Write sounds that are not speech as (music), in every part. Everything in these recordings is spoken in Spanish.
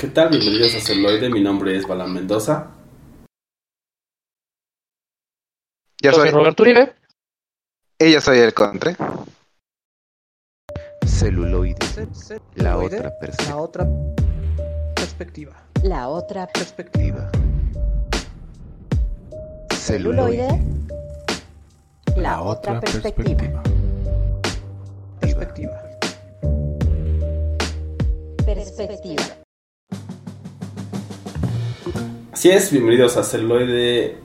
¿Qué tal? Bienvenidos a Celoide. Mi nombre es Balan Mendoza. Yo soy Roberto Uribe. Y yo soy el Contre. Celuloide. La otra perspectiva. La otra perspectiva. La otra Perspectiva. celuloide. La otra perspectiva. Perspectiva. Perspectiva. Así es, bienvenidos a Celoide,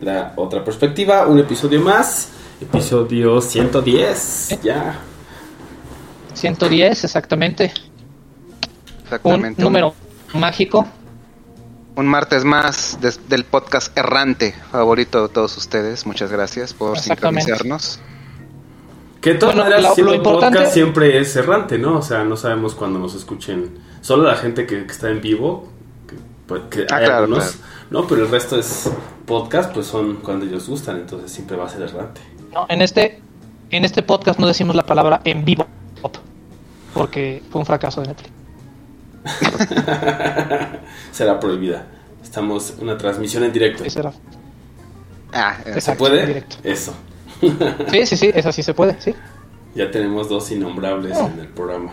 la otra perspectiva. Un episodio más. Episodio 110. Ya. 110, exactamente. Un Exactamente. número mágico. Un martes más del podcast errante favorito de todos ustedes. Muchas gracias por sincronizarnos. Que de todas Bueno, maneras, lo- siendo lo un importante- podcast siempre es errante, ¿no? O sea, no sabemos cuándo nos escuchen. Solo la gente que, que está en vivo, que, pues, que Ah, hay claro, algunos, claro. ¿no? Pero el resto es podcast, pues son cuando ellos gustan, entonces siempre va a ser errante. No, en este en este podcast no decimos la palabra en vivo porque fue un fracaso de Netflix. (laughs) Será prohibida. Estamos en una transmisión en directo. Ese era- Ah, eh, ¿Se Exacto, puede? en directo. Eso. Sí, sí, sí, esa sí se puede, sí. Ya tenemos dos innombrables en el programa.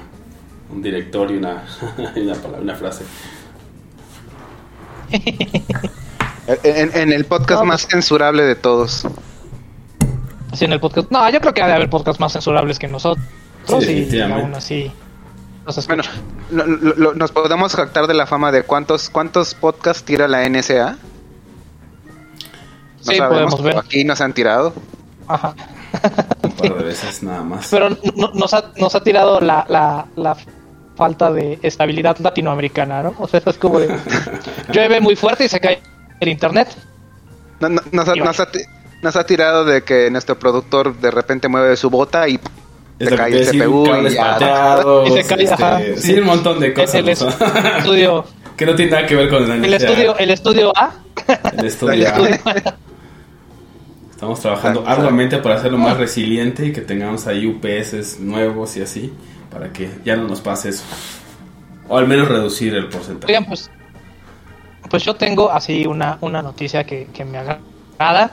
Un director y una, (laughs) y una, palabra, una frase. En, en el podcast No, más censurable de todos. Así en el podcast. No, yo creo que ha de haber podcasts más censurables que nosotros Sí, y aún así nos Bueno, lo- lo- lo- nos podemos jactar de la fama de cuántos cuántos podcasts tira la NSA. No Sí, sabemos, podemos ver. Aquí nos han tirado. Ajá. Un par de veces nada más. Pero no- nos, ha, nos ha tirado la, la, la falta de estabilidad latinoamericana, ¿no? O sea, es como de... (laughs) Llueve muy fuerte y se cae el internet. No- no- nos, ha, nos ha ti- nos ha tirado de que nuestro productor de repente mueve su bota y se cae el CPU y Y se cae, este, ajá, sí, sí. un montón de cosas. el sea, estudio, (laughs) que no tiene nada que ver con el el estudio, el estudio A. El estudio. Estamos trabajando arduamente para hacerlo más resiliente y que tengamos ahí UPS nuevos y así, para que ya no nos pase eso. O al menos reducir el porcentaje. Oigan, pues, pues yo tengo así una, una noticia que, que me agrada.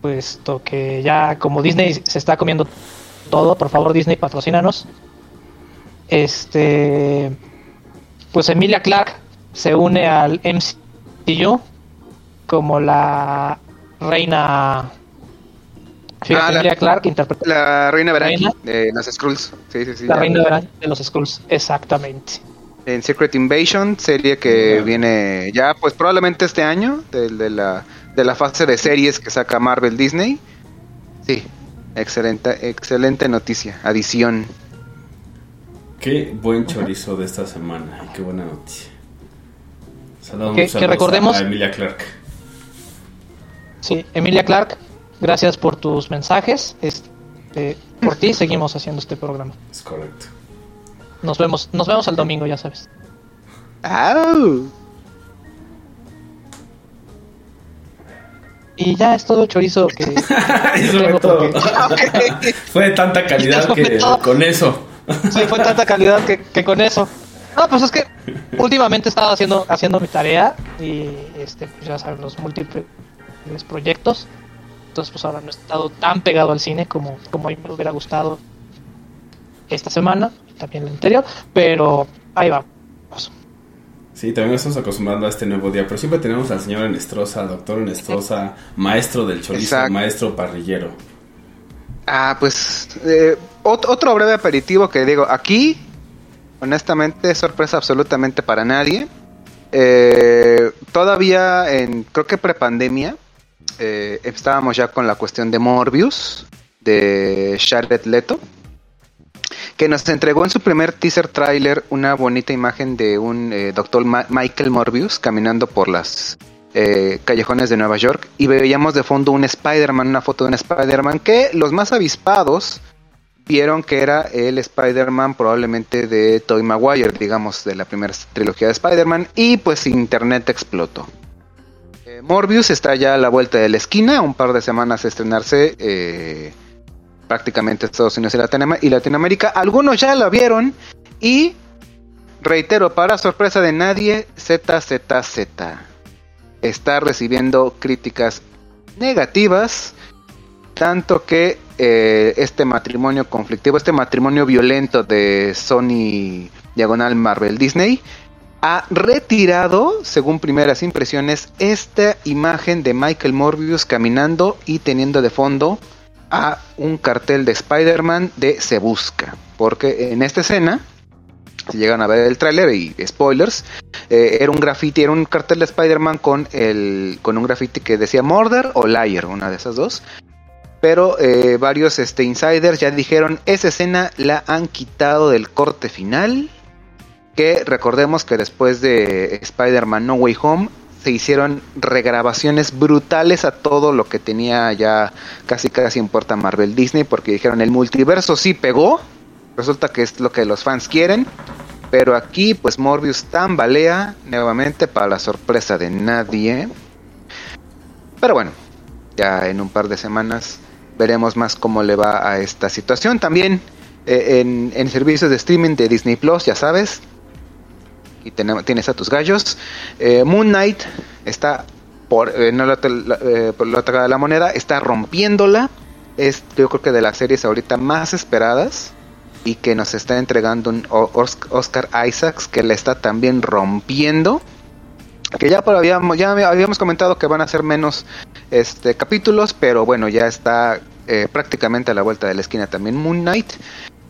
Puesto que ya como Disney se está comiendo todo, por favor Disney patrocínanos. Este, pues Emilia Clark se une al MCU como la reina. Ah, la- Emilia Clark interpreta La reina ¿Reina? de las Skrulls. Sí, sí, sí. la reina la- de los Skrulls, exactamente. En Secret Invasion, serie que viene ya, pues probablemente este año, de, de la, de la fase de series que saca Marvel Disney. Sí, excelente, excelente noticia. Adición. Qué buen chorizo de esta semana y qué buena noticia. Saludos, Que- que recordemos- a Emilia Clark. Sí, Emilia Clark, gracias por tus mensajes. Este, por ti seguimos haciendo este programa. Es correcto. Nos vemos, nos vemos el domingo, ya sabes. ¡Au! Y ya es todo chorizo que (laughs) Eso fue tengo todo. porque- (laughs) Fue de tanta calidad que todo. con eso. sí, fue tanta calidad que, que con eso. No, pues es que últimamente he estado haciendo, haciendo mi tarea y este, pues ya saben, los múltiples proyectos. Entonces, pues ahora no he estado tan pegado al cine como, como a mí me hubiera gustado esta semana, también la anterior, pero ahí va. Sí, también estamos acostumbrando a este nuevo día, pero siempre tenemos al señor Enestrosa, doctor Enestrosa, maestro del chorizo, Exacto. maestro parrillero. Ah, pues eh, ot- otro breve aperitivo que digo, aquí, honestamente, sorpresa absolutamente para nadie. Eh, todavía en, creo que prepandemia, eh, estábamos ya con la cuestión de Morbius, de Jared Leto, que nos entregó en su primer teaser trailer una bonita imagen de un eh, doctor Michael Morbius caminando por las eh, callejones de Nueva York y veíamos de fondo un Spider-Man, una foto de un Spider-Man que los más avispados vieron que era el Spider-Man probablemente de Tobey Maguire, digamos, de la primera trilogía de Spider-Man y pues internet explotó. Morbius está ya a la vuelta de la esquina, un par de semanas de estrenarse eh, prácticamente Estados Unidos y, y Latinoamérica. Algunos ya la vieron y reitero, para sorpresa de nadie, ZZZ está recibiendo críticas negativas, tanto que eh, este matrimonio conflictivo, este matrimonio violento de Sony Diagonal Marvel Disney, ha retirado, según primeras impresiones, esta imagen de Michael Morbius caminando y teniendo de fondo a un cartel de Spider-Man de Se Busca. Porque en esta escena, si llegan a ver el tráiler y spoilers, eh, era un graffiti, era un cartel de Spider-Man con, el, con un graffiti que decía Murder o Liar, una de esas dos. Pero eh, varios este, insiders ya dijeron, esa escena la han quitado del corte final que recordemos que después de Spider-Man No Way Home se hicieron regrabaciones brutales a todo lo que tenía ya casi casi en puerta Marvel Disney porque dijeron el multiverso sí pegó, resulta que es lo que los fans quieren, pero aquí pues Morbius tambalea nuevamente para la sorpresa de nadie. Pero bueno, ya en un par de semanas veremos más cómo le va a esta situación. También eh, en, en servicios de streaming de Disney Plus, ya sabes, y tenemos, tienes a tus gallos. Eh, Moon Knight está por, eh, no la, la, eh, por la de la moneda, está rompiéndola. Es yo creo que de las series ahorita más esperadas y que nos está entregando un Oscar Isaacs que le está también rompiendo. Que ya, habíamos, ya habíamos comentado que van a ser menos este, capítulos, pero bueno, ya está eh, prácticamente a la vuelta de la esquina también Moon Knight.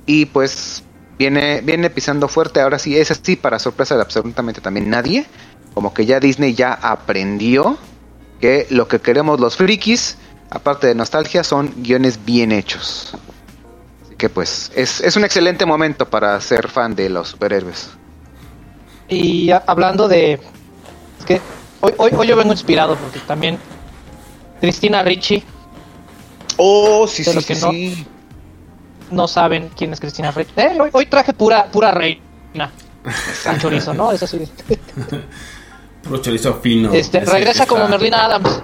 Y pues viene, viene pisando fuerte. Ahora sí, es así para sorpresa de absolutamente también nadie. Como que ya Disney ya aprendió que lo que queremos los frikis, aparte de nostalgia, son guiones bien hechos. Así que pues es, es un excelente momento para ser fan de los superhéroes. Y hablando de. Es que hoy, hoy, hoy yo vengo inspirado porque también. Cristina Ricci Oh, sí, De sí, los que sí, no- sí. No saben quién es Cristina Ricci. Eh, hoy, hoy traje pura, pura reina. Al chorizo, ¿no? Eso sí. (laughs) Puro chorizo fino. Este, regresa como Merlina Adams.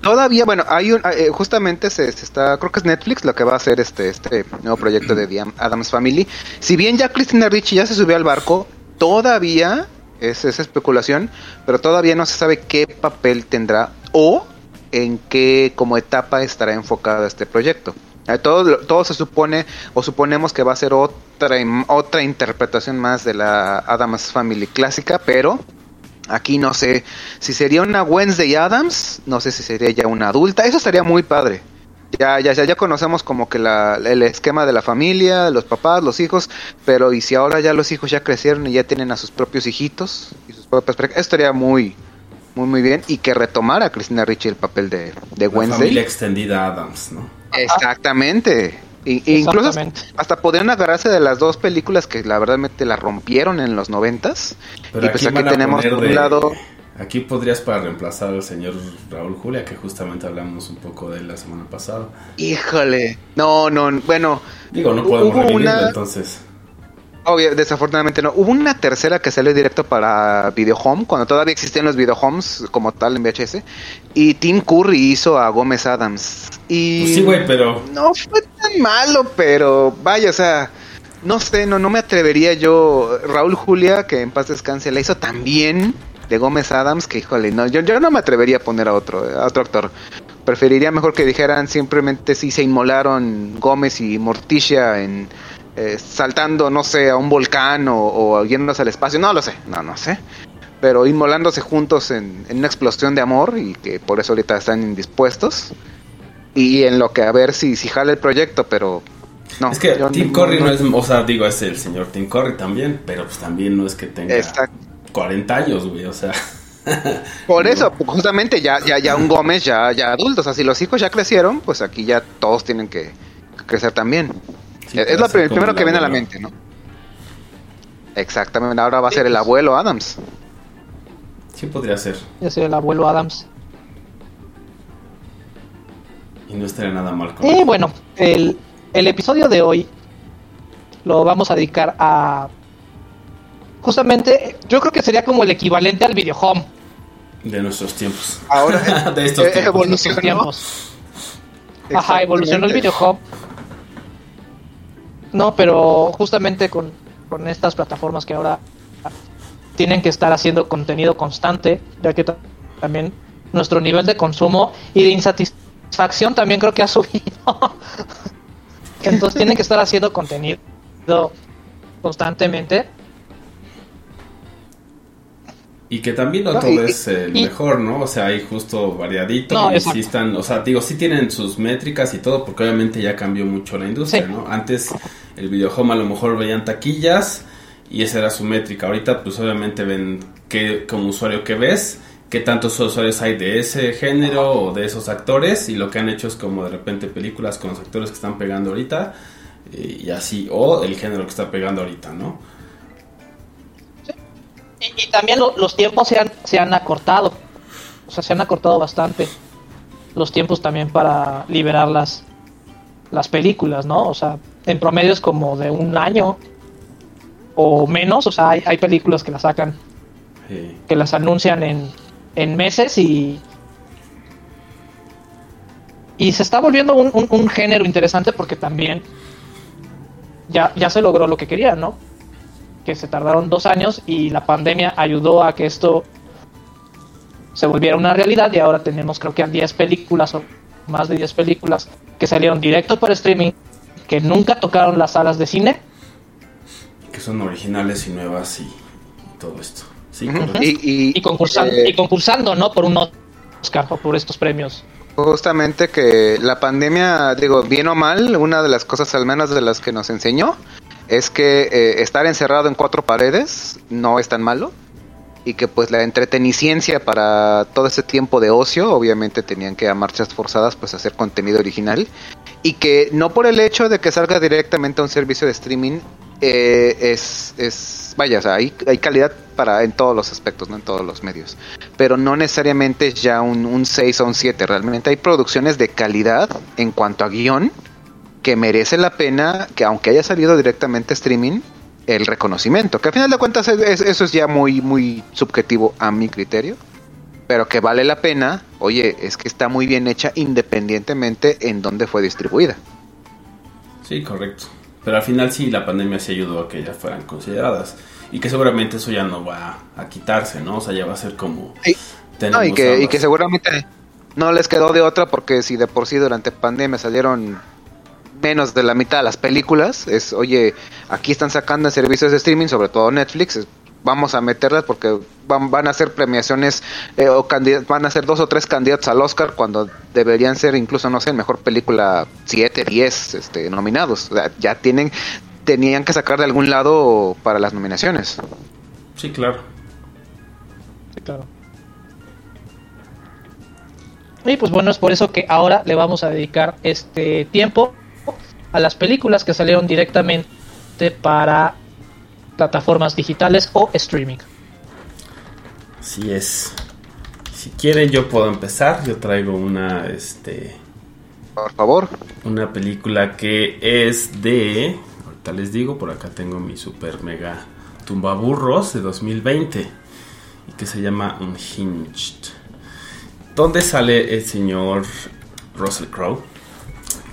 Todavía, bueno, hay un, eh, justamente se, se está, creo que es Netflix lo que va a hacer este, este nuevo proyecto de The Adams Family. Si bien ya Christina Ricci ya se subió al barco, todavía es esa especulación, pero todavía no se sabe qué papel tendrá o en qué como etapa estará enfocado este proyecto. Eh, Todo, todo se supone o suponemos que va a ser otra, otra interpretación más de la Adams Family clásica, pero Aquí no sé si sería una Wednesday Adams, no sé si sería ya una adulta, eso estaría muy padre. Ya, ya, ya, ya conocemos como que la, el esquema de la familia, los papás, los hijos, pero y si ahora ya los hijos ya crecieron y ya tienen a sus propios hijitos y sus propias eso estaría muy, muy, muy bien y que retomara Cristina Ricci el papel de, de La Wednesday. familia extendida Adams, ¿no? Exactamente. Y- incluso hasta podrían agarrarse de las dos películas que la verdad la rompieron en los noventas. Pero y pues aquí tenemos por un de- lado Aquí podrías para reemplazar al señor Raúl Julia, que justamente hablamos un poco de él la semana pasada. Híjole. No, no, bueno. Digo, no podemos hubo revivirlo, una, entonces. Obvio, desafortunadamente no. Hubo una tercera que salió directo para Video Home, cuando todavía existían los Video Homes como tal en VHS. Y Tim Curry hizo a Gómez Adams. Y Pues sí, güey, pero no fue tan malo, pero vaya, o sea, no sé, no, no me atrevería yo. Raúl Julia, que en paz descanse, la hizo tan bien de Gómez Adams que, híjole, no, yo, yo no me atrevería a poner a otro, a otro actor. Preferiría mejor que dijeran simplemente si se inmolaron Gómez y Morticia en eh, saltando, no sé, a un volcán o, o yéndose al espacio, no lo sé, no, no sé. Pero inmolándose juntos en, en una explosión de amor y que por eso ahorita están indispuestos. Y en lo que a ver si, si jala el proyecto, pero no. es que Tim Curry no es, o sea, digo, es el señor Tim Curry también, pero pues también no es que tenga Exacto. 40 años, güey, o sea. (laughs) Por eso, justamente ya, ya, ya un Gómez ya, ya adulto, o sea, si los hijos ya crecieron, pues aquí ya todos tienen que crecer también. Sí, es lo ser primero que viene a la mente, ¿no? Exactamente, ahora va a ser el abuelo Adams. Sí podría ser. Yo soy el abuelo Adams. Y no estaría nada mal con Y bueno, el, el episodio de hoy lo vamos a dedicar a. Justamente, yo creo que sería como el equivalente al video home de nuestros tiempos. Ahora (laughs) de estos eh, tiempos. evolucionó. Ajá, evolucionó el Exactamente. No, pero justamente con, con estas plataformas que ahora tienen que estar haciendo contenido constante, ya que ta- también nuestro nivel de consumo y de insatisfacción también creo que ha (laughs) subido. Entonces tienen que estar haciendo contenido constantemente. Y que también no No, todo y- es el y- mejor, ¿no? O sea, hay justo variadito. No, y sí están, o sea, digo, sí tienen sus métricas y todo, porque obviamente ya cambió mucho la industria, Sí. ¿no? Antes el videohome a lo mejor veían taquillas y esa era su métrica. Ahorita, pues obviamente ven que como usuario que ves, qué tantos usuarios hay de ese género o de esos actores y lo que han hecho es como de repente películas con los actores que están pegando ahorita eh, y así, o el género que está pegando ahorita, ¿no? Y, y también lo- los tiempos se han, se han acortado. O sea, se han acortado bastante los tiempos también para liberar las, las películas, ¿no? O sea, en promedio es como de un año o menos. O sea, hay, hay películas que las sacan, que las anuncian en, en meses y... Y se está volviendo un, un- un género interesante porque también ya, ya se logró lo que querían, ¿no? Que se tardaron dos años y la pandemia ayudó a que esto se volviera una realidad y ahora tenemos creo que a 10 películas o más de 10 películas que salieron directo por streaming que nunca tocaron las salas de cine que son originales y nuevas y, y todo esto. Sí, Ujú. correcto. Y, y- y concursando, eh, y concursando no por un Oscar o por estos premios Justamente que la pandemia, digo, bien o mal, una de las cosas al menos de las que nos enseñó es que eh, estar encerrado en cuatro paredes no es tan malo y que pues la entreteniciencia para todo ese tiempo de ocio, obviamente tenían que a marchas forzadas pues hacer contenido original y que no por el hecho de que salga directamente a un servicio de streaming eh, es, es, vaya, o sea, hay, hay calidad para en todos los aspectos, no en todos los medios, pero no necesariamente es ya un, un 6 o un 7, realmente hay producciones de calidad en cuanto a guion que merece la pena que aunque haya salido directamente streaming, el reconocimiento, que al final de cuentas es- es- eso es ya muy, muy subjetivo a mi criterio, pero que vale la pena, oye, es que está muy bien hecha independientemente en dónde fue distribuida. Sí, correcto. Pero al final sí, la pandemia sí ayudó a que ya fueran consideradas. Y que seguramente eso ya no va a quitarse, ¿no? O sea, ya va a ser como... Sí. No, y, que, y que seguramente no les quedó de otra porque si de por sí durante pandemia salieron menos de la mitad de las películas, es, oye, aquí están sacando en servicios de streaming, sobre todo Netflix, es, vamos a meterlas porque van, van a ser premiaciones eh, o van a ser dos o tres candidatos al Oscar cuando deberían ser incluso, no sé, mejor película 7, 10 este, nominados. O sea, ya tienen, tenían que sacar de algún lado para las nominaciones. Sí, claro. Sí, claro. Y pues bueno, es por eso que ahora le vamos a dedicar este tiempo a las películas que salieron directamente para plataformas digitales o streaming. Así es. Si quieren yo puedo empezar. Yo traigo una, este... Por favor. Una película que es de... Ahorita les digo, por acá tengo mi super mega tumbaburros de 2020. Y que se llama Unhinged. Donde sale el señor Russell Crowe.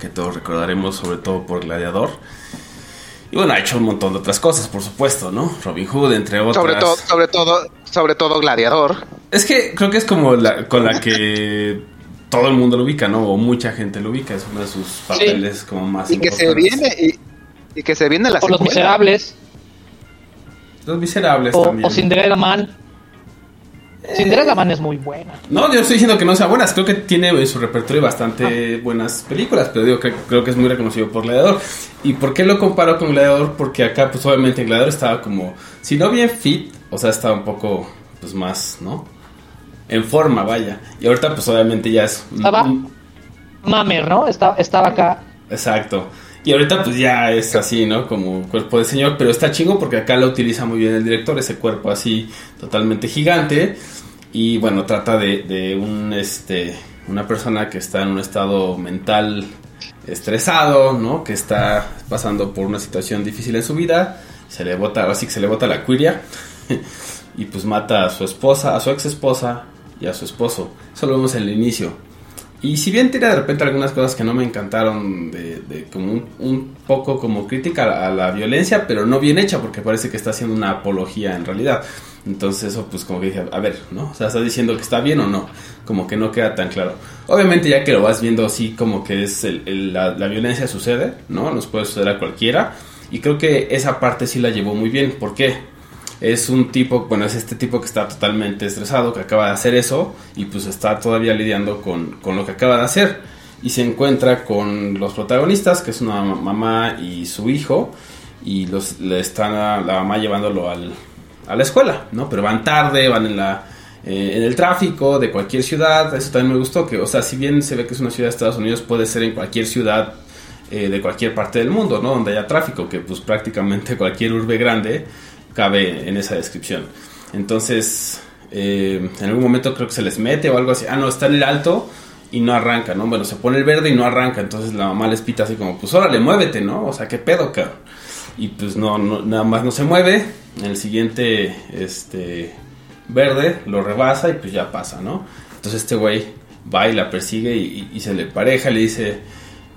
Que todos recordaremos sobre todo por Gladiador. Y bueno, ha hecho un montón de otras cosas, por supuesto, ¿no? Robin Hood, entre otras. Sobre todo, sobre todo, sobre todo Gladiador. Es que creo que es como la con la que (laughs) todo el mundo lo ubica, ¿no? O mucha gente lo ubica. Es uno de sus papeles como más Y que se viene, y, y que se viene la O Los. Miserables Los Miserables o, también. o Cinderella Man. Cinderella Man es muy buena. No, yo estoy diciendo que no sean buenas. Creo que tiene en su repertorio bastante buenas películas, pero digo que creo que es muy reconocido por Gladiador. ¿Y por qué lo comparo con Gladiador? Porque acá, pues obviamente, Gladiador estaba como, si no bien fit, o sea, estaba un poco, pues más, ¿no? En forma, vaya. Y ahorita, pues obviamente ya es. Estaba- Mamer, ¿no? Estaba, estaba acá. Exacto. Y ahorita pues ya es así, ¿no? Como cuerpo de señor, pero está chingo porque acá lo utiliza muy bien el director, ese cuerpo así totalmente gigante. Y bueno, trata de, un, este, una persona que está en un estado mental estresado, ¿no? Que está pasando por una situación difícil en su vida. Se le bota, así que se le bota la cuiria. (laughs) y pues mata a su esposa, a su ex esposa y a su esposo. Eso lo vemos en el inicio. Y si bien tiene de repente algunas cosas que no me encantaron, de, como un, poco como crítica a la, violencia, pero no bien hecha, porque parece que está haciendo una apología en realidad. Entonces eso pues como que dije, a ver, ¿no? O sea, está diciendo que está bien o no, como que no queda tan claro. Obviamente ya que lo vas viendo así como que es el- la, la violencia sucede, ¿no? Nos puede suceder a cualquiera. Y creo que esa parte sí la llevó muy bien. ¿Por qué? Es un tipo, bueno, es este tipo que está totalmente estresado, que acaba de hacer eso y pues está todavía lidiando con, con lo que acaba de hacer. Y se encuentra con los protagonistas, que es una mamá y su hijo, y los, le están la mamá llevándolo al, a la escuela, ¿no? Pero van tarde, van en la eh, en el tráfico de cualquier ciudad, eso también me gustó, que, o sea, si bien se ve que es una ciudad de Estados Unidos, puede ser en cualquier ciudad eh, de cualquier parte del mundo, ¿no? Donde haya tráfico, que pues prácticamente (laughs) cualquier urbe grande cabe en esa descripción. Entonces, eh, en algún momento creo que se les mete o algo así. Ah, no, está en el alto y no arranca, ¿no? Bueno, se pone el verde y no arranca. Entonces la mamá les pita así como, pues órale, muévete, ¿no? O sea, ¿qué pedo, cabrón? Y pues no, nada más no se mueve. En el siguiente, este, verde, lo rebasa y pues ya pasa, ¿no? Entonces este güey va y la persigue y- y se le pareja, le dice,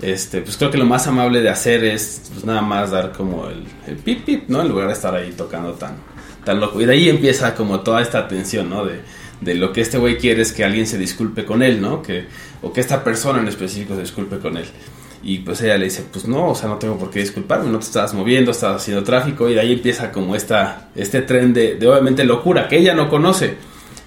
este, pues creo que lo más amable de hacer es pues nada más dar como el, el pip pip, ¿no? En lugar de estar ahí tocando tan, tan loco. Y de ahí empieza como toda esta tensión, ¿no? De, de lo que este güey quiere es que alguien se disculpe con él, ¿no? Que, o que esta persona en específico se disculpe con él. Y pues ella le dice, pues no, o sea, no tengo por qué disculparme, no te estabas moviendo, estabas haciendo tráfico. Y de ahí empieza como esta, este tren de, de obviamente locura que ella no conoce,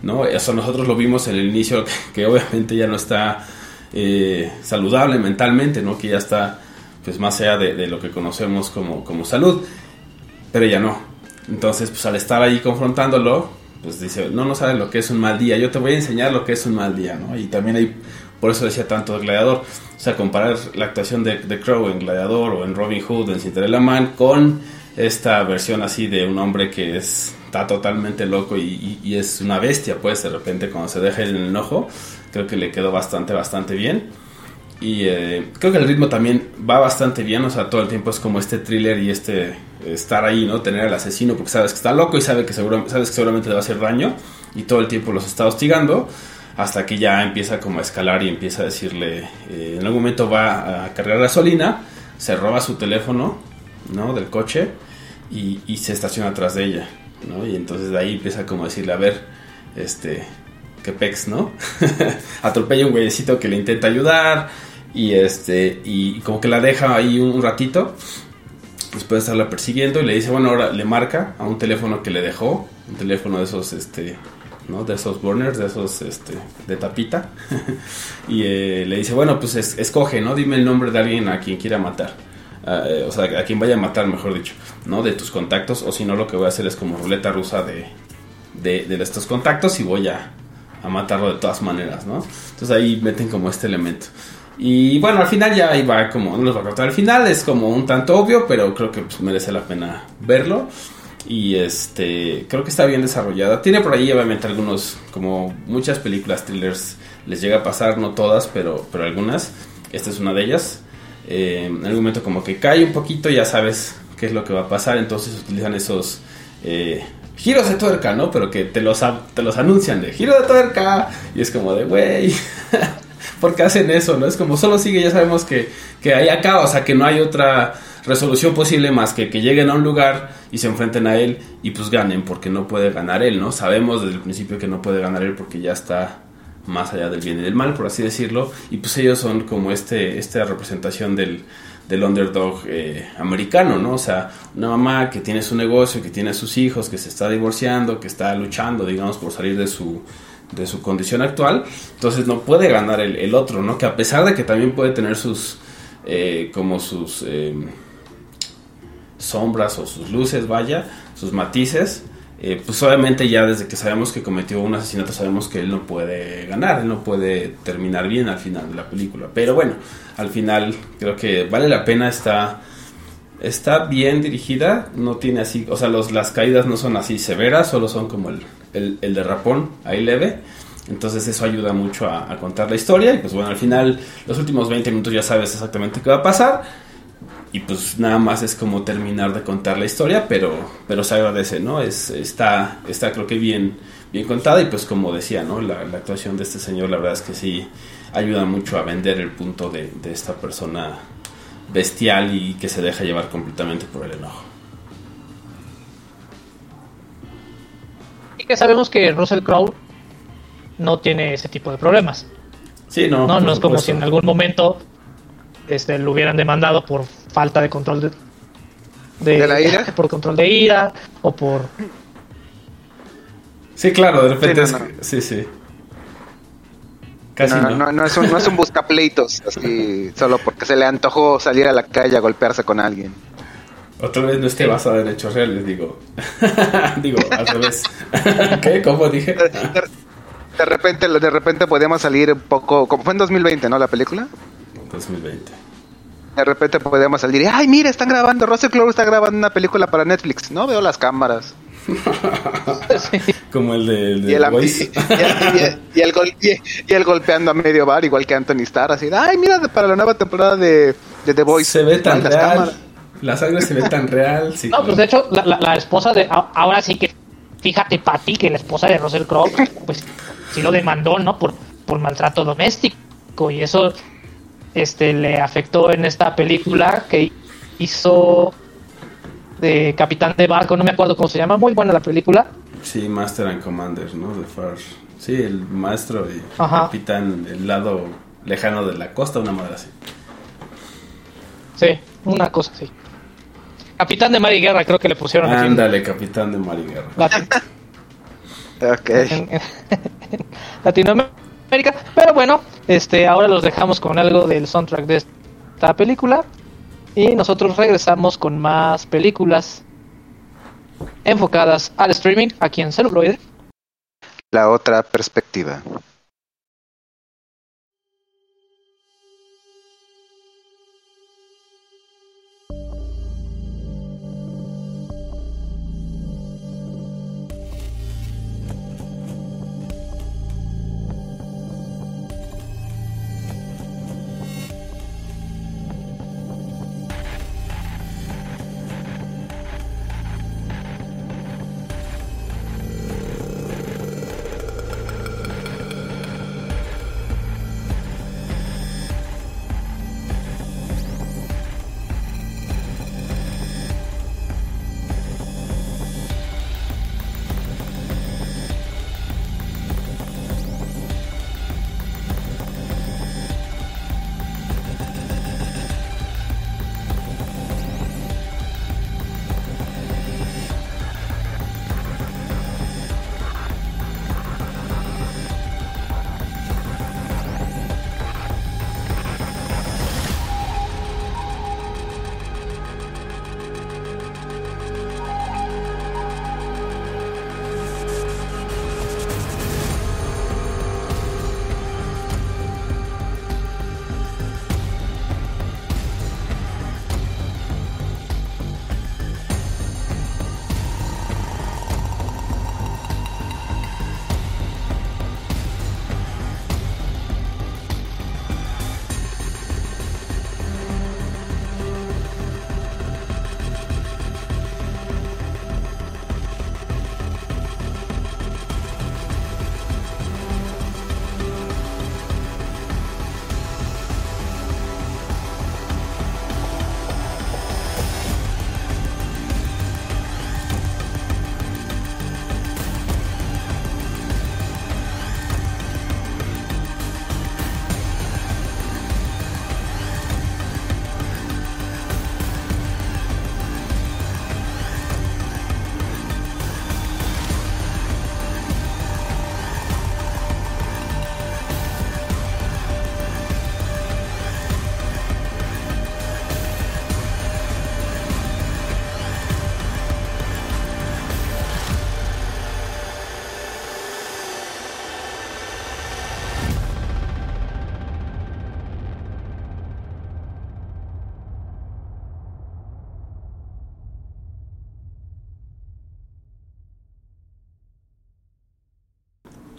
¿no? Eso nosotros lo vimos en el inicio, que, (laughs) que obviamente ya no está eh, saludable mentalmente, ¿no? Que ya está pues más allá de, lo que conocemos como, como salud, pero ella no. Entonces, pues al estar ahí confrontándolo, pues dice, no, no sabes lo que es un mal día, yo te voy a enseñar lo que es un mal día, ¿no? Y también hay, por eso decía tanto de Gladiador, o sea, comparar la actuación de, de Crow en Gladiador o en Robin Hood, en Cinderella Man, con esta versión así de un hombre que es, está totalmente loco y, es una bestia, pues de repente cuando se deja el enojo, creo que le quedó bastante, bastante bien. Y eh, creo que el ritmo también va bastante bien, o sea, todo el tiempo es como este thriller y este estar ahí, ¿no? Tener al asesino porque sabes que está loco y sabe que seguro, sabes que seguramente le va a hacer daño y todo el tiempo los está hostigando hasta que ya empieza como a escalar y empieza a decirle, eh, en algún momento va a cargar gasolina, se roba su teléfono, ¿no? Del coche y, y se estaciona atrás de ella, ¿no? Y entonces de ahí empieza como a decirle, a ver, este, que pex, ¿no? (laughs) Atropella un güeyecito que le intenta ayudar y este y como que la deja ahí un, ratito después de estarla persiguiendo y le dice, bueno, ahora le marca a un teléfono que le dejó, un teléfono de esos este ¿no? De esos burners, de esos este de tapita. (laughs) y eh, le dice, bueno, pues es- escoge, ¿no? Dime el nombre de alguien a quien quiera matar. Eh, o sea, a quien vaya a matar, mejor dicho, ¿no? De tus contactos, o si no, lo que voy a hacer es como ruleta rusa de, de, de estos contactos y voy a, a matarlo de todas maneras, ¿no? Entonces ahí meten como este elemento. Y bueno, al final ya va como, no les voy a contar al final, es como un tanto obvio, pero creo que pues, merece la pena verlo. Y este, creo que está bien desarrollada. Tiene por ahí obviamente algunos, como muchas películas thrillers les llega a pasar, no todas, pero, pero algunas. Esta es una de ellas. Eh, en algún momento como que cae un poquito, ya sabes qué es lo que va a pasar, entonces utilizan esos eh, giros de tuerca, ¿no? Pero que te los, te los anuncian de giro de tuerca y es como de, güey, (laughs) ¿por qué hacen eso? ¿No? Es como solo sigue, ya sabemos que, que hay acá, o sea, que no hay otra resolución posible más que que lleguen a un lugar y se enfrenten a él y pues ganen, porque no puede ganar él, ¿no? Sabemos desde el principio que no puede ganar él porque ya está más allá del bien y del mal, por así decirlo, y pues ellos son como este, esta representación del, del underdog eh, americano, ¿no? O sea, una mamá que tiene su negocio, que tiene a sus hijos, que se está divorciando, que está luchando, digamos, por salir de su, de su condición actual, entonces no puede ganar el, el otro, ¿no? Que a pesar de que también puede tener sus, eh, como sus eh, sombras o sus luces, vaya, sus matices, eh, pues obviamente ya desde que sabemos que cometió un asesinato sabemos que él no puede ganar, él no puede terminar bien al final de la película. Pero bueno, al final creo que vale la pena, está, está bien dirigida, no tiene así, o sea, los, las caídas no son así severas, solo son como el, el, el derrapón ahí leve. Entonces eso ayuda mucho a, a contar la historia y pues bueno, al final los últimos 20 minutos ya sabes exactamente qué va a pasar. Y pues nada más es como terminar de contar la historia, pero, pero se agradece, ¿no? Es, está, está creo que bien, bien contada y pues como decía, ¿no? La, la actuación de este señor, la verdad es que sí ayuda mucho a vender el punto de, de esta persona bestial y que se deja llevar completamente por el enojo. Y que sabemos que Russell Crowe no tiene ese tipo de problemas. Sí, no. No, no es como si en algún momento este, lo hubieran demandado por falta de control de, ¿De la ira? (laughs) por control de ira o por Sí, claro, de repente Sí, no, es- Sí, sí. Casi no, no. no, no, no es un, no es un buscapleitos, así, solo porque se le antojó salir a la calle a golpearse con alguien. Otra vez no esté basada en hechos reales, digo. (laughs) digo, al revés. (laughs) ¿Qué? ¿Cómo dije? De, de- de repente, de repente podíamos salir un poco, como fue en 2020, ¿no? La película. 2020. De repente podíamos salir y, ay, mira, están grabando, Russell Crowe está grabando una película para Netflix. No veo las cámaras. (laughs) Como el de, el de Y el, The Voice. (laughs) y, y- y el gol- y- y el golpeando a medio bar, igual que Anthony Starr, así, ay, mira, para la nueva temporada de, de The Voice. se ve tan real. cámaras. La sangre se ve tan real. Sí, No, pues de hecho, la, la- la esposa de. Ahora sí que. Fíjate, Patty, que la esposa de Russell Crowe, pues sí lo demandó, ¿no? Por, por maltrato doméstico. Y eso este, le afectó en esta película que hizo de Capitán de Barco, no me acuerdo cómo se llama. Muy buena la película. Sí, Master and Commander, ¿no? De Farsh. Sí, el maestro y Ajá. capitán, el lado lejano de la costa, una madre así. Sí, una cosa así. Capitán de Mar y Guerra, creo que le pusieron Ándale, capitán de Mariguerra. Lati- (laughs) Ok. en, en (laughs) Latinoamérica. Pero bueno, este, ahora los dejamos con algo del soundtrack de esta película. Y nosotros regresamos con más películas enfocadas al streaming aquí en Celuloide. La otra perspectiva.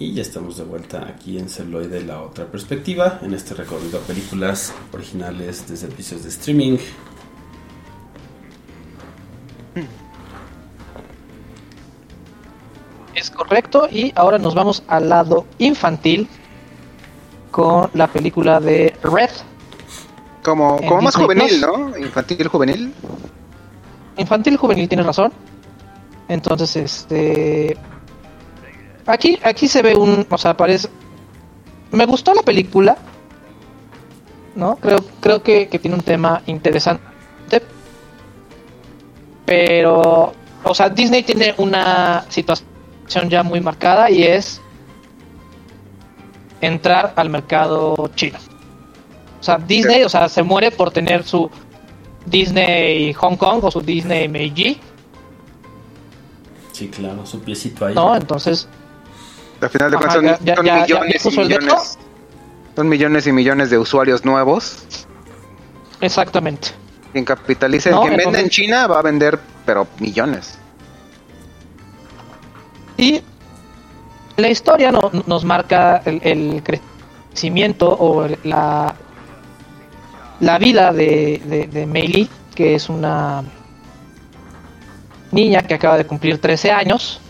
Y ya estamos de vuelta aquí en Celoide, la otra perspectiva, en este recorrido a películas originales de servicios de streaming. Es correcto, y ahora nos vamos al lado infantil con la película de Red. Como, como más juvenil, ¿no? Infantil juvenil. Infantil juvenil, tienes razón. Entonces, este, Aquí, aquí se ve un. O sea, parece. Me gustó la película. ¿No? Creo, creo que, que tiene un tema interesante. Pero. O sea, Disney tiene una situación ya muy marcada y es. Entrar al mercado chino. O sea, Disney, o sea, se muere por tener su Disney Hong Kong o su Disney Meiji, Sí, claro, su piecito ahí. ¿no? Entonces, Al final de Ajá, cuentas son, ya- son ya- ya millones y el millones. Son millones y millones de usuarios nuevos. exactamente. Quien capitalice, No, quien vende en China va a vender, pero millones. Y la historia no- nos marca el, el crecimiento o la, la vida de, de, de Mei Li, que es una niña que acaba de cumplir 13 años.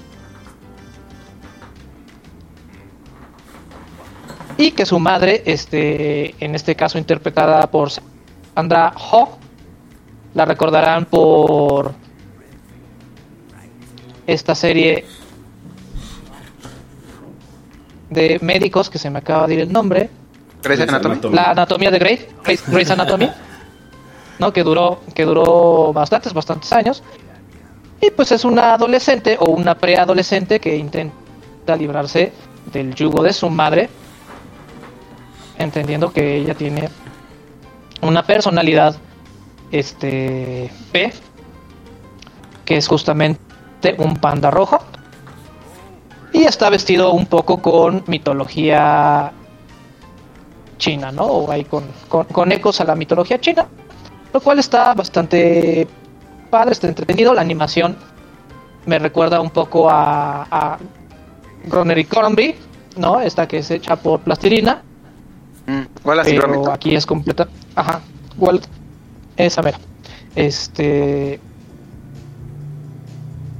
Y que su madre, este, en este caso interpretada por Sandra Ho, la recordarán por esta serie de médicos que se me acaba de ir el nombre, Grey's Anatomy. Anatomy. la anatomía de Grey, Grey's, Grey's Anatomy, (laughs) ¿no? Que duró, que duró bastantes, bastantes años. Y pues es una adolescente o una preadolescente que intenta librarse del yugo de su madre, entendiendo que ella tiene una personalidad este P, que es justamente un panda rojo. Y está vestido un poco con mitología china, ¿no? O ahí con, con, con ecos a la mitología china. Lo cual está bastante padre, está entretenido. La animación me recuerda un poco a, a Groner y ¿no? Esta que es hecha por plastilina. Mm, Wallace y Pero Gromit. aquí es completa. Ajá, igual. Esa mera. Este.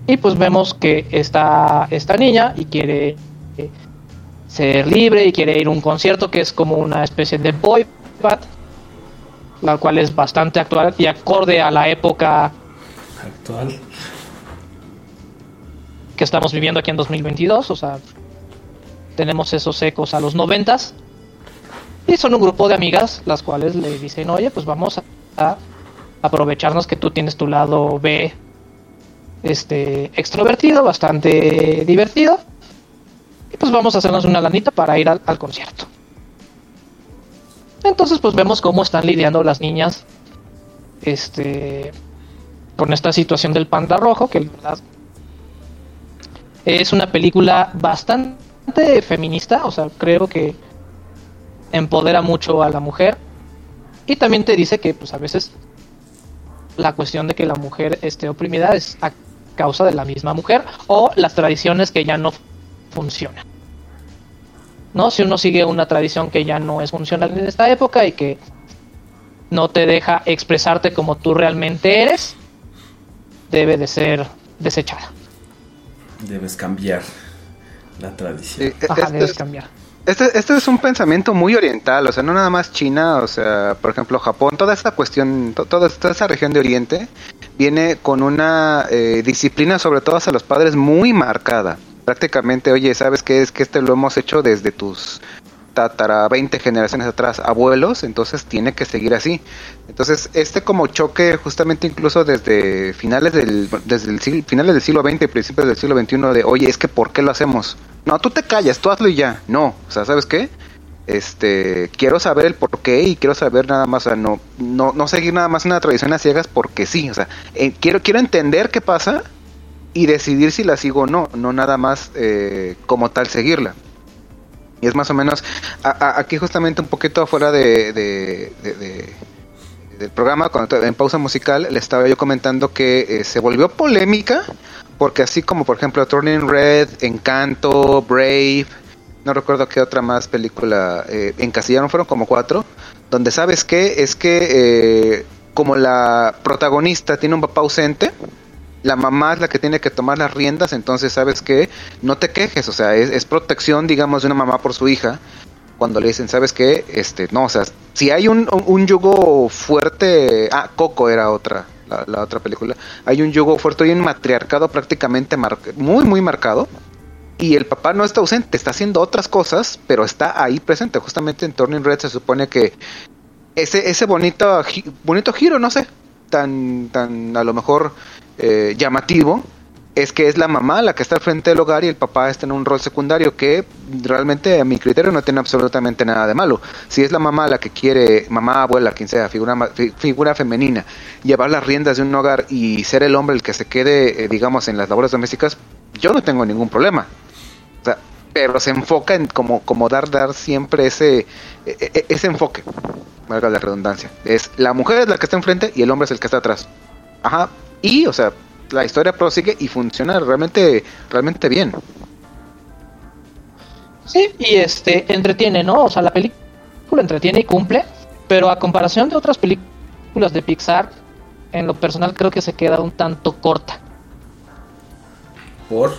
Y pues vemos que está esta niña y quiere eh, ser libre y quiere ir a un concierto que es como una especie de boy band, la cual es bastante actual y acorde a la época Actual. que estamos viviendo aquí en 2022, o sea, tenemos esos ecos a los noventas y son un grupo de amigas las cuales le dicen, oye, pues vamos a, aprovecharnos que tú tienes tu lado B, este, extrovertido, bastante divertido, y pues vamos a hacernos una lanita para ir al, al concierto. Entonces, pues vemos cómo están lidiando las niñas, este, con esta situación del panda rojo, que es una película bastante feminista, o sea, creo que empodera mucho a la mujer y también te dice que pues a veces la cuestión de que la mujer esté oprimida es a causa de la misma mujer o las tradiciones que ya no funcionan. ¿No? Si uno sigue una tradición que ya no es funcional en esta época y que no te deja expresarte como tú realmente eres, debe de ser desechada. Debes cambiar la tradición. Sí, Ajá, este, debes es, cambiar. Este, este es un pensamiento muy oriental, o sea, no nada más China, o sea, por ejemplo, Japón, toda esta cuestión, to- toda, toda esa región de Oriente viene con una eh, disciplina, sobre todo hacia los padres, muy marcada. Prácticamente, oye, ¿sabes qué es que este lo hemos hecho desde tus tatara 20 generaciones atrás, abuelos, entonces tiene que seguir así. Entonces, este como choque justamente incluso desde finales del desde el siglo, finales del siglo XX, principios del siglo XXI de, "Oye, es que ¿por qué lo hacemos?" No, tú te callas, tú hazlo y ya. No, o sea, ¿sabes qué? Este, quiero saber el por qué y quiero saber nada más, o sea, no no no seguir nada más una tradición a ciegas porque sí, o sea, eh, quiero quiero entender qué pasa y decidir si la sigo o no, no nada más eh, como tal seguirla. Y es más o menos, a- aquí justamente un poquito afuera de, de- de- de- del programa, cuando en pausa musical, le estaba yo comentando que eh, se volvió polémica, porque así como por ejemplo Turning Red, Encanto, Brave, no recuerdo qué otra más película eh, fueron como cuatro, donde sabes qué, es que eh, como la protagonista tiene un papá ausente, la mamá es la que tiene que tomar las riendas, entonces sabes que no te quejes, o sea, es, protección, digamos, de una mamá por su hija. Cuando le dicen, ¿sabes qué? Este, no, o sea, si hay un, un, yugo fuerte, ah, Coco era otra, la, la otra película, hay un yugo fuerte y un matriarcado prácticamente muy, muy marcado. Y el papá no está ausente, está haciendo otras cosas, pero está ahí presente. Justamente en Turning Red se supone que ese, ese bonito, bonito giro, no sé, tan, tan a lo mejor eh, llamativo, es que es la mamá la que está al frente del hogar y el papá está en un rol secundario que realmente a mi criterio no tiene absolutamente nada de malo. Si es la mamá la que quiere, mamá, abuela, quien sea, figura, figura femenina, llevar las riendas de un hogar y ser el hombre el que se quede, eh, digamos, en las labores domésticas, yo no tengo ningún problema. O sea, pero se enfoca en como, como dar, dar siempre ese, e- e- ese enfoque, valga la redundancia. Es la mujer es la que está enfrente y el hombre es el que está atrás. Ajá. Y, o sea, la historia prosigue y funciona realmente, realmente bien. Sí, y este entretiene, ¿no? O sea, la película entretiene y cumple, pero a comparación de otras películas de Pixar, en lo personal creo que se queda un tanto corta. Por.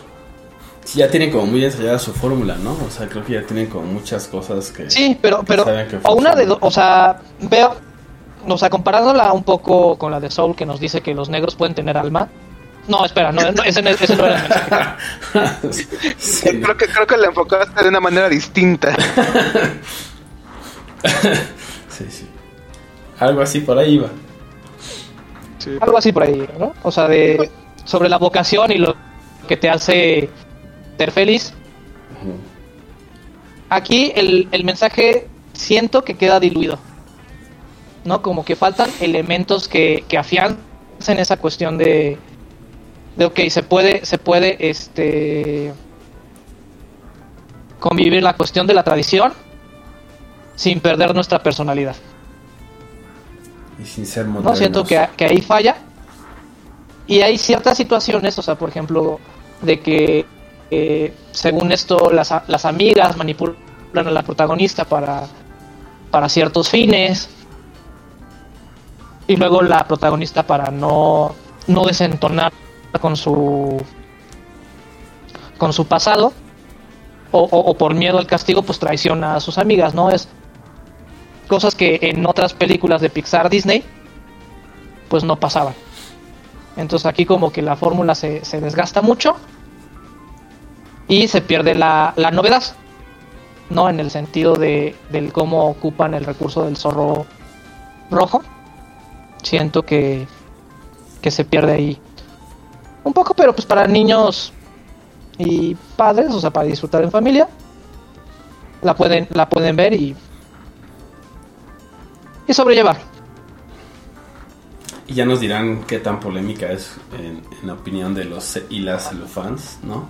Sí, ya tienen como muy ensayada su fórmula, ¿no? O sea, creo que ya tienen como muchas cosas que. Sí, pero, pero, saben que o una de dos, o sea, veo, o sea, comparándola un poco con la de Soul que nos dice que los negros pueden tener alma. No, espera, no, no, ese, no- ese no era el mensaje. Sí, no. Creo que, creo que la enfocaste de una manera distinta. (laughs) sí, sí. Algo así por ahí iba. Algo así por ahí, ¿no? O sea, de sobre la vocación y lo que te hace ser feliz. Aquí el, el mensaje siento que queda diluido. ¿No? Como que faltan elementos que, que afiancen esa cuestión de. De ok, se puede, se puede este convivir la cuestión de la tradición sin perder nuestra personalidad. Y sin ser No modernos. siento que, que ahí falla. Y hay ciertas situaciones, o sea, por ejemplo, de que eh, según esto las, las amigas manipulan a la protagonista para, para ciertos fines. Y luego la protagonista para no, no desentonar con su con su pasado o, por miedo al castigo pues traiciona a sus amigas, ¿no? Es cosas que en otras películas de Pixar Disney pues no pasaban. Entonces aquí como que la fórmula se, se desgasta mucho y se pierde la, la novedad, ¿no? En el sentido de del cómo ocupan el recurso del zorro rojo. Siento que, que se pierde ahí un poco, pero pues para niños y padres, o sea, para disfrutar en familia, la pueden, la pueden ver y, y sobrellevar. Y ya nos dirán qué tan polémica es en, opinión de los y las celofans, ¿no?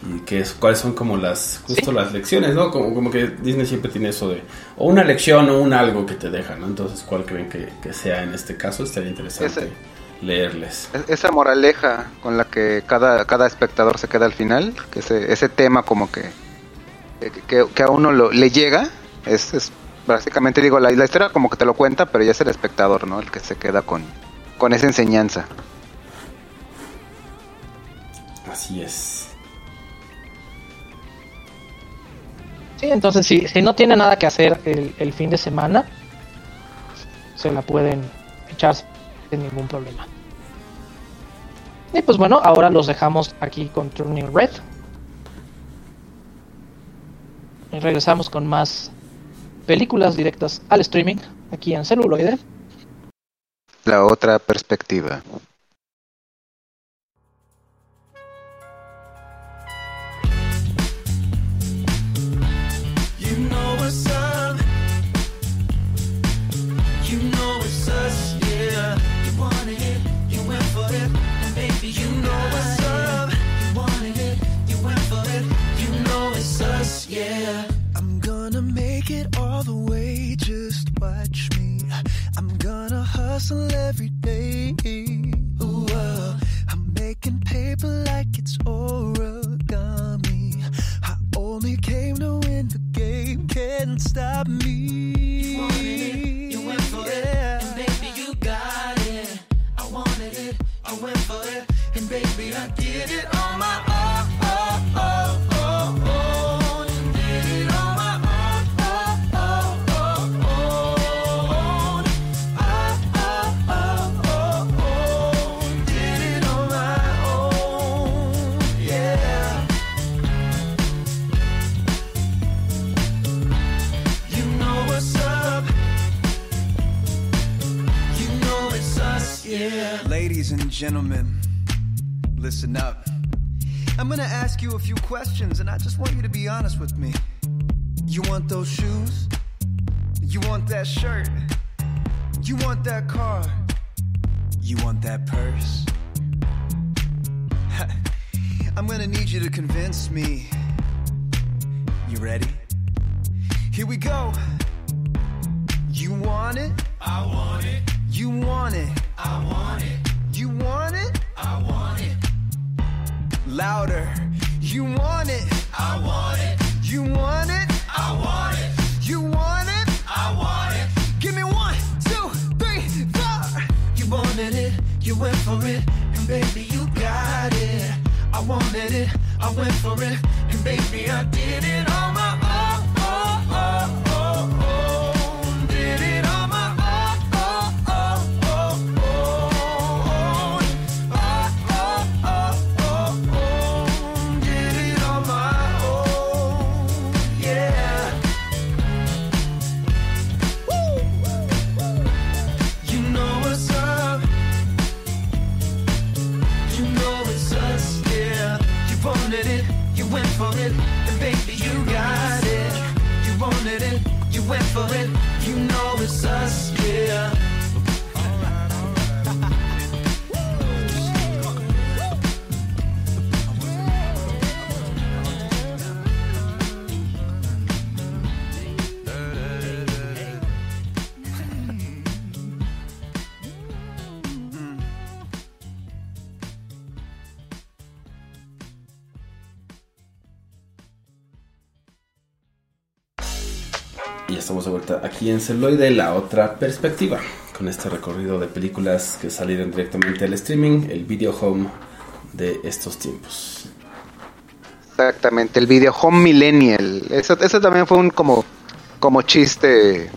Y qué es, cuáles son como las, justo Sí. las lecciones, ¿no? Como, como que Disney siempre tiene eso de, o una lección o un algo que te deja, ¿no? Entonces, ¿cuál creen que, que sea en este caso? Estaría interesante Ese. leerles. Es- Esa moraleja con la que cada, cada espectador se queda al final, que ese, ese tema como que, que, que- que a uno lo, le llega, es, es básicamente digo, la, la historia como que te lo cuenta, pero ya es el espectador, ¿no? El que se queda con, con esa enseñanza. Así es. Sí, entonces si, si no tiene nada que hacer el, el fin de semana, se la pueden echar sin ningún problema. Y pues bueno, ahora los dejamos aquí con Turning Red. Y regresamos con más películas directas al streaming aquí en celuloide. La otra perspectiva. Watch me. I'm gonna hustle every day. Ooh, uh, I'm making paper like it's origami. I only came to win the game, can't stop me. You wanted it, you went for it, and baby you got it. I wanted it, I went for it, and baby I did it on my own. Gentlemen, listen up. I'm gonna ask you a few questions, and I just want you to be honest with me. You want those shoes? You want that shirt? You want that car? You want that purse? (laughs) I'm gonna need you to convince me. You ready? Here we go. You want it? I want it. You want it? I want it. You want it? I want it. Louder. You want it? I want it. You want it? I want it. You want it? I want it. Give me one, two, three, four. You wanted it, you went for it, and baby, you got it. I wanted it, I went for it, and baby, I did it on my own. Did de aquí en Celoide, la otra perspectiva, con este recorrido de películas que salieron directamente al streaming, el video home de estos tiempos. Exactamente, el video Home Millennial. Eso, eso también fue un como, como chiste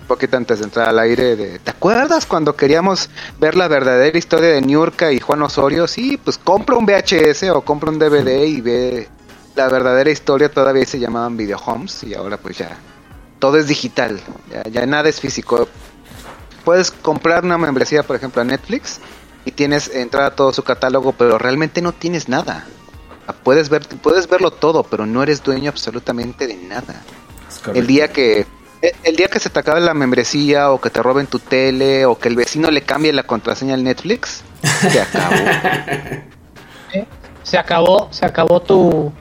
un poquito antes de entrar al aire. De, ¿Te acuerdas cuando queríamos ver la verdadera historia de Niurka y Juan Osorio? Sí, pues compra un VHS o compra un DVD y ve la verdadera historia. Todavía se llamaban video homes y ahora pues ya todo es digital, ya, ya nada es físico. Puedes comprar una membresía, por ejemplo, a Netflix y tienes entrada a todo su catálogo, pero realmente no tienes nada. Puedes ver, puedes verlo todo, pero no eres dueño absolutamente de nada. El día que el- el día que se te acabe la membresía o que te roben tu tele o que el vecino le cambie la contraseña al Netflix, se acabó. ¿eh? (laughs) Se acabó, se acabó tu.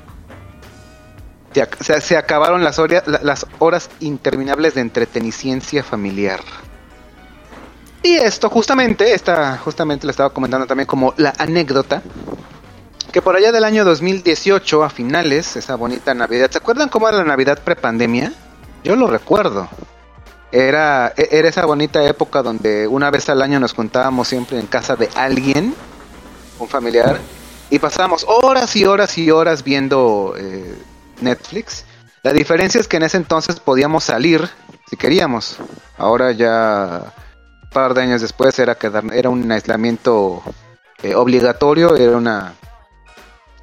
Se, ac- se- se acabaron las, horas interminables de entreteniciencia familiar. Y esto justamente, esta, justamente le estaba comentando también como la anécdota, que por allá del año 2018 a finales, esa bonita Navidad, ¿se acuerdan cómo era la Navidad prepandemia? Yo lo recuerdo. Era, e- era esa bonita época donde una vez al año nos juntábamos siempre en casa de alguien, un familiar, y pasábamos horas y horas y horas viendo eh, Netflix. La diferencia es que en ese entonces podíamos salir si queríamos. Ahora ya un par de años después era quedar, era un aislamiento eh, obligatorio, era una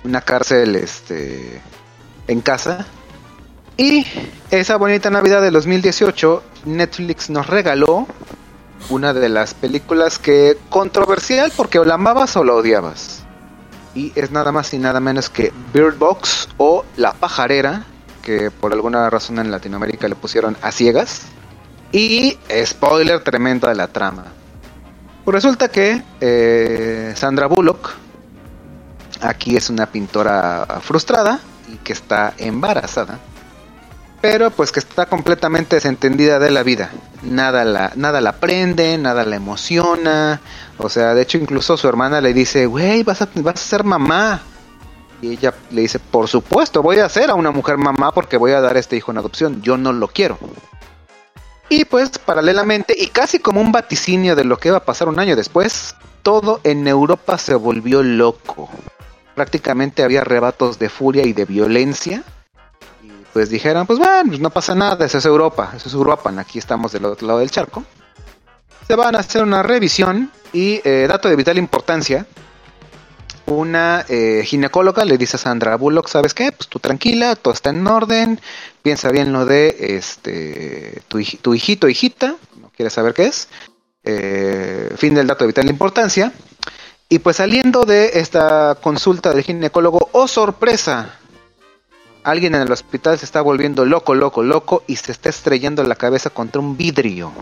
una cárcel este en casa. Y esa bonita Navidad de 2018 Netflix nos regaló una de las películas que controversial porque o la amabas o la odiabas. Y es nada más y nada menos que Bird Box o La Pajarera, que por alguna razón en Latinoamérica le pusieron a ciegas. Y spoiler tremendo de la trama. Pues resulta que eh, Sandra Bullock aquí es una pintora frustrada y que está embarazada. Pero pues que está completamente desentendida de la vida. Nada la, nada la prende, nada la emociona. O sea, de hecho incluso su hermana le dice, güey, vas a, vas a ser mamá. Y ella le dice, por supuesto, voy a ser a una mujer mamá porque voy a dar este hijo en adopción. Yo no lo quiero. Y pues paralelamente, y casi como un vaticinio de lo que va a pasar un año después, todo en Europa se volvió loco. prácticamente había arrebatos de furia y de violencia. Pues dijeron, pues bueno, pues no pasa nada, eso es Europa, eso es Europa, aquí estamos del otro lado del charco. Se van a hacer una revisión y eh, dato de vital importancia. Una eh, ginecóloga le dice a Sandra Bullock, ¿sabes qué? Pues tú tranquila, todo está en orden, piensa bien lo de este tu, tu hijito, hijita, no quieres saber qué es. Eh, fin del dato de vital importancia. Y pues saliendo de esta consulta del ginecólogo, ¡oh sorpresa! Alguien en el hospital se está volviendo loco, loco, loco y se está estrellando la cabeza contra un vidrio.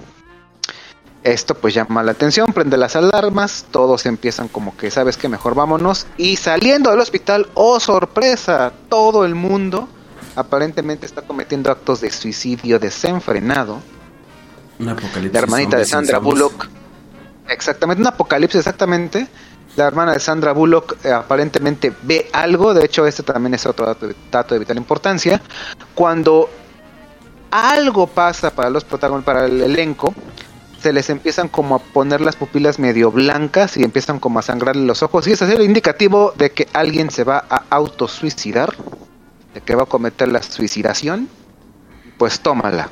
Esto pues llama la atención, prende las alarmas, todos empiezan como que, ¿sabes qué? Mejor vámonos. Y saliendo del hospital, ¡oh sorpresa! Todo el mundo aparentemente está cometiendo actos de suicidio desenfrenado. Un apocalipsis. La hermanita de Sandra. Bullock. Exactamente, un apocalipsis exactamente. La hermana de Sandra Bullock eh, aparentemente ve algo, de hecho este también es otro dato, de vital importancia. Cuando algo pasa para los protagonistas, para el elenco, se les empiezan como a poner las pupilas medio blancas y empiezan como a sangrarle los ojos. Y es el indicativo de que alguien se va a autosuicidar, de que va a cometer la suicidación. Pues tómala.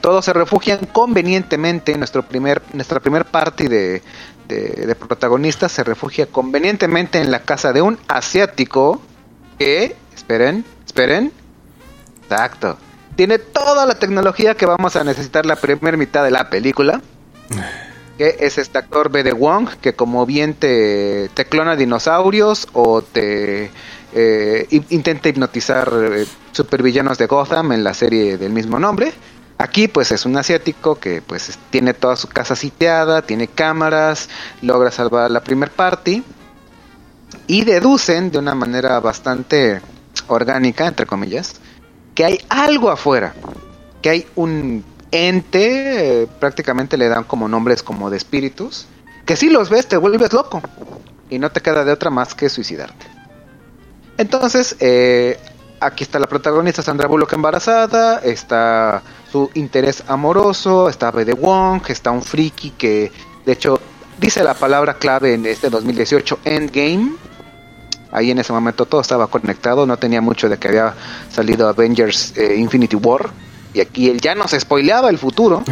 Todos se refugian convenientemente. Nuestro primer, nuestra primer party de, de, de protagonistas se refugia convenientemente en la casa de un asiático que, esperen, esperen, exacto, tiene toda la tecnología que vamos a necesitar la primera mitad de la película. Que es este actor B. de Wong, que como bien te, te clona dinosaurios o te eh, in- intenta hipnotizar eh, supervillanos de Gotham en la serie del mismo nombre. Aquí pues es un asiático que pues es- tiene toda su casa sitiada, tiene cámaras, logra salvar la primer party y deducen de una manera bastante orgánica, entre comillas, que hay algo afuera, que hay un ente, prácticamente le dan como nombres como de espíritus, que si los ves te vuelves loco y no te queda de otra más que suicidarte. Entonces, eh, aquí está la protagonista Sandra Bullock embarazada, está su interés amoroso, está B. de Wong, está un friki que de hecho dice la palabra clave en este 2018 Endgame. Ahí en ese momento todo estaba conectado, no tenía mucho de que había salido Avengers eh, Infinity War. Y aquí él ya nos spoileaba el futuro.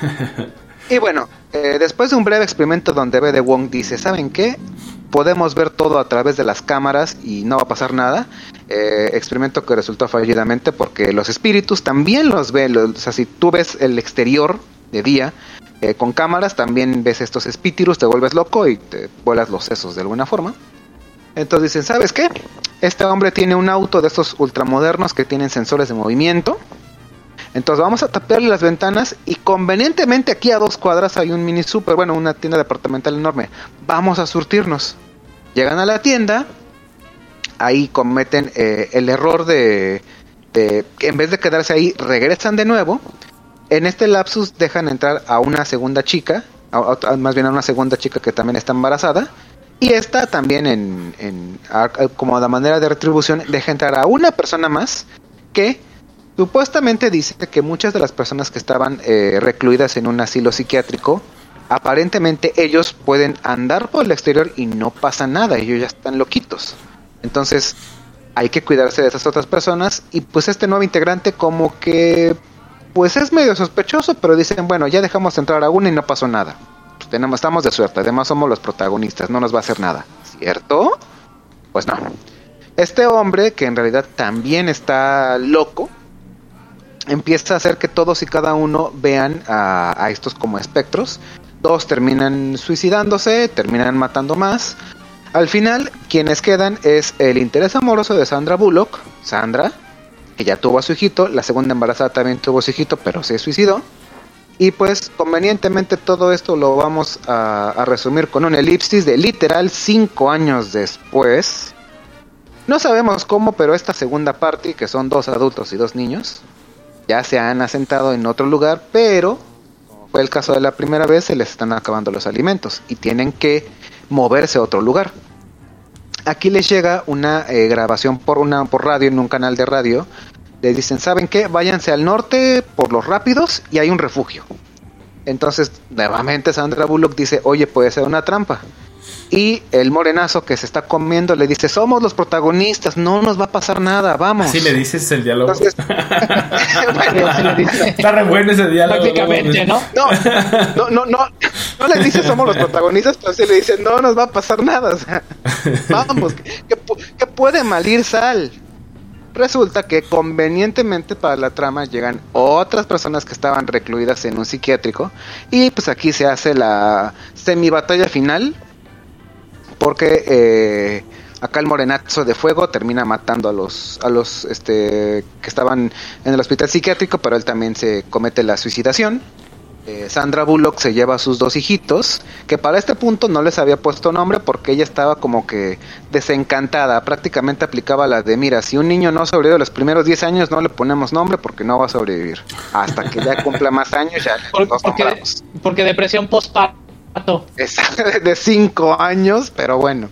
(laughs) y bueno, eh, después de un breve experimento donde B. de Wong dice, ¿saben qué? Podemos ver todo a través de las cámaras y no va a pasar nada. Eh, experimento que resultó fallidamente porque los espíritus también los ven. los- o sea, si tú ves el exterior de día eh, con cámaras, también ves estos espíritus, te vuelves loco y te vuelas los sesos de alguna forma. Entonces dicen, ¿sabes qué? Este hombre tiene un auto de estos ultramodernos que tienen sensores de movimiento. Entonces vamos a taparle las ventanas y convenientemente aquí a dos cuadras hay un mini super, bueno, una tienda departamental enorme. Vamos a surtirnos. Llegan a la tienda, ahí cometen eh, el error de, de en vez de quedarse ahí, regresan de nuevo. En este lapsus dejan entrar a una segunda chica, más bien a una segunda chica que también está embarazada. Y esta también en, como de manera de retribución deja entrar a una persona más que supuestamente dice que muchas de las personas que estaban eh, recluidas en un asilo psiquiátrico aparentemente ellos pueden andar por el exterior y no pasa nada, ellos ya están loquitos. Entonces hay que cuidarse de esas otras personas y pues este nuevo integrante como que pues es medio sospechoso, pero dicen, bueno, ya dejamos entrar a uno y no pasó nada. Pues tenemos, estamos de suerte, además somos los protagonistas, no nos va a hacer nada. ¿Cierto? Pues no. Este hombre, que en realidad también está loco, empieza a hacer que todos y cada uno vean a, a estos como espectros. Todos terminan suicidándose, terminan matando más. Al final, quienes quedan es el interés amoroso de Sandra Bullock, Sandra, que ya tuvo a su hijito, la segunda embarazada también tuvo a su hijito, pero se suicidó. Y pues convenientemente todo esto lo vamos a, a resumir con un elipsis de literal cinco años después. No sabemos cómo, pero esta segunda parte, que son dos adultos y dos niños, ya se han asentado en otro lugar, pero fue el caso de la primera vez, se les están acabando los alimentos y tienen que moverse a otro lugar. Aquí les llega una eh, grabación por una por radio en un canal de radio. Les dicen, ¿saben qué? Váyanse al norte por los rápidos y hay un refugio. Entonces, nuevamente Sandra Bullock dice, oye, puede ser una trampa. Y el morenazo que se está comiendo le dice, somos los protagonistas, no nos va a pasar nada, vamos. Así le dices el diálogo. Entonces, (laughs) bueno, Así le dice. Está re bueno ese diálogo. Prácticamente, ¿no? no, no, no, no, no le dice somos los protagonistas, pero sí le dice, no nos va a pasar nada, o sea, (laughs) vamos, que, que pu- que puede malir sal. Resulta que convenientemente para la trama llegan otras personas que estaban recluidas en un psiquiátrico y pues aquí se hace la semi batalla final porque eh, acá el morenazo de fuego termina matando a los a los este que estaban en el hospital psiquiátrico pero él también se comete la suicidación. Eh, Sandra Bullock se lleva a sus dos hijitos que para este punto no les había puesto nombre porque ella estaba como que desencantada. Prácticamente aplicaba la de mira si un niño no sobrevive los primeros 10 años no le ponemos nombre porque no va a sobrevivir. Hasta que ya cumpla más años ya (laughs) porque, nombramos porque depresión postparto. Exacto, (laughs) de cinco años, pero bueno.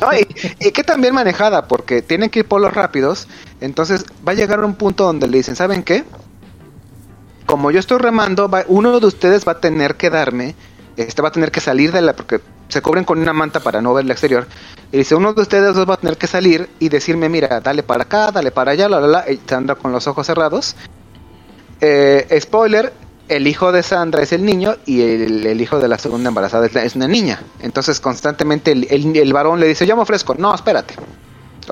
No, y, y que también manejada, porque tienen que ir por los rápidos. Entonces va a llegar un punto donde le dicen, ¿saben qué? Como yo estoy remando, va- uno de ustedes va a tener que darme, este va a tener que salir de la, porque se cubren con una manta para no ver el exterior. Y dice, uno de ustedes dos va a tener que salir y decirme, mira, dale para acá, dale para allá, la, la, la, y Sandra con los ojos cerrados. Eh, spoiler, el hijo de Sandra es el niño y el, el hijo de la segunda embarazada es, la- es una niña. Entonces constantemente el, el- el varón le dice, yo me ofrezco. No, espérate.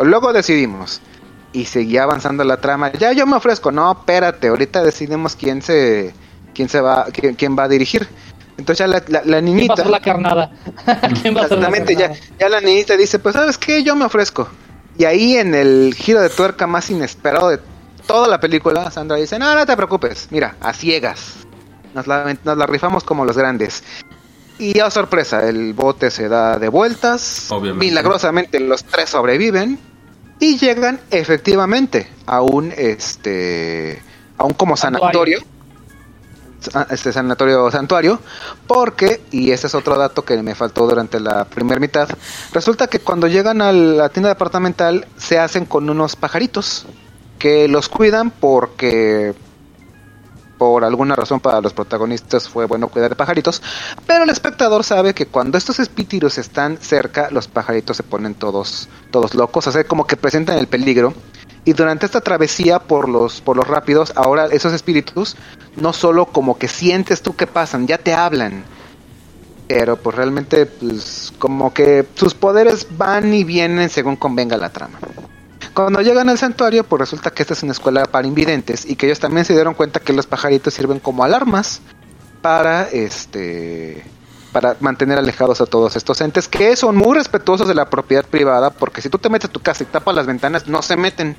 Luego decidimos. Y seguía avanzando la trama. Ya yo me ofrezco. No, espérate. Ahorita decidimos quién se, quién se va, quién, quién va a dirigir. Entonces ya la, la- la ¿Quién va a niñita... la carnada? (laughs) ¿Quién va a hacer la Exactamente, ya, carnada? ya la niñita dice, pues sabes qué, yo me ofrezco. Y ahí en el giro de tuerca más inesperado de toda la película, Sandra dice, no, no te preocupes, mira, a ciegas. Nos la, nos la rifamos como los grandes. Y a sorpresa, el bote se da de vueltas. Obviamente. Milagrosamente los tres sobreviven. Y llegan efectivamente a un este a un como sanatorio sa- este sanatorio santuario porque y ese es otro dato que me faltó durante la primera mitad resulta que cuando llegan a la tienda departamental se hacen con unos pajaritos que los cuidan porque por alguna razón para los protagonistas fue bueno cuidar de pajaritos, pero el espectador sabe que cuando estos espíritus están cerca, los pajaritos se ponen todos, todos locos, o sea, como que presentan el peligro. Y durante esta travesía por los, por los rápidos, ahora esos espíritus no solo como que sientes tú que pasan, ya te hablan. Pero pues realmente pues como que sus poderes van y vienen según convenga la trama. Cuando llegan al santuario, pues resulta que esta es una escuela para invidentes y que ellos también se dieron cuenta que los pajaritos sirven como alarmas para este para mantener alejados a todos estos entes que son muy respetuosos de la propiedad privada porque si tú te metes a tu casa y tapas las ventanas no se meten.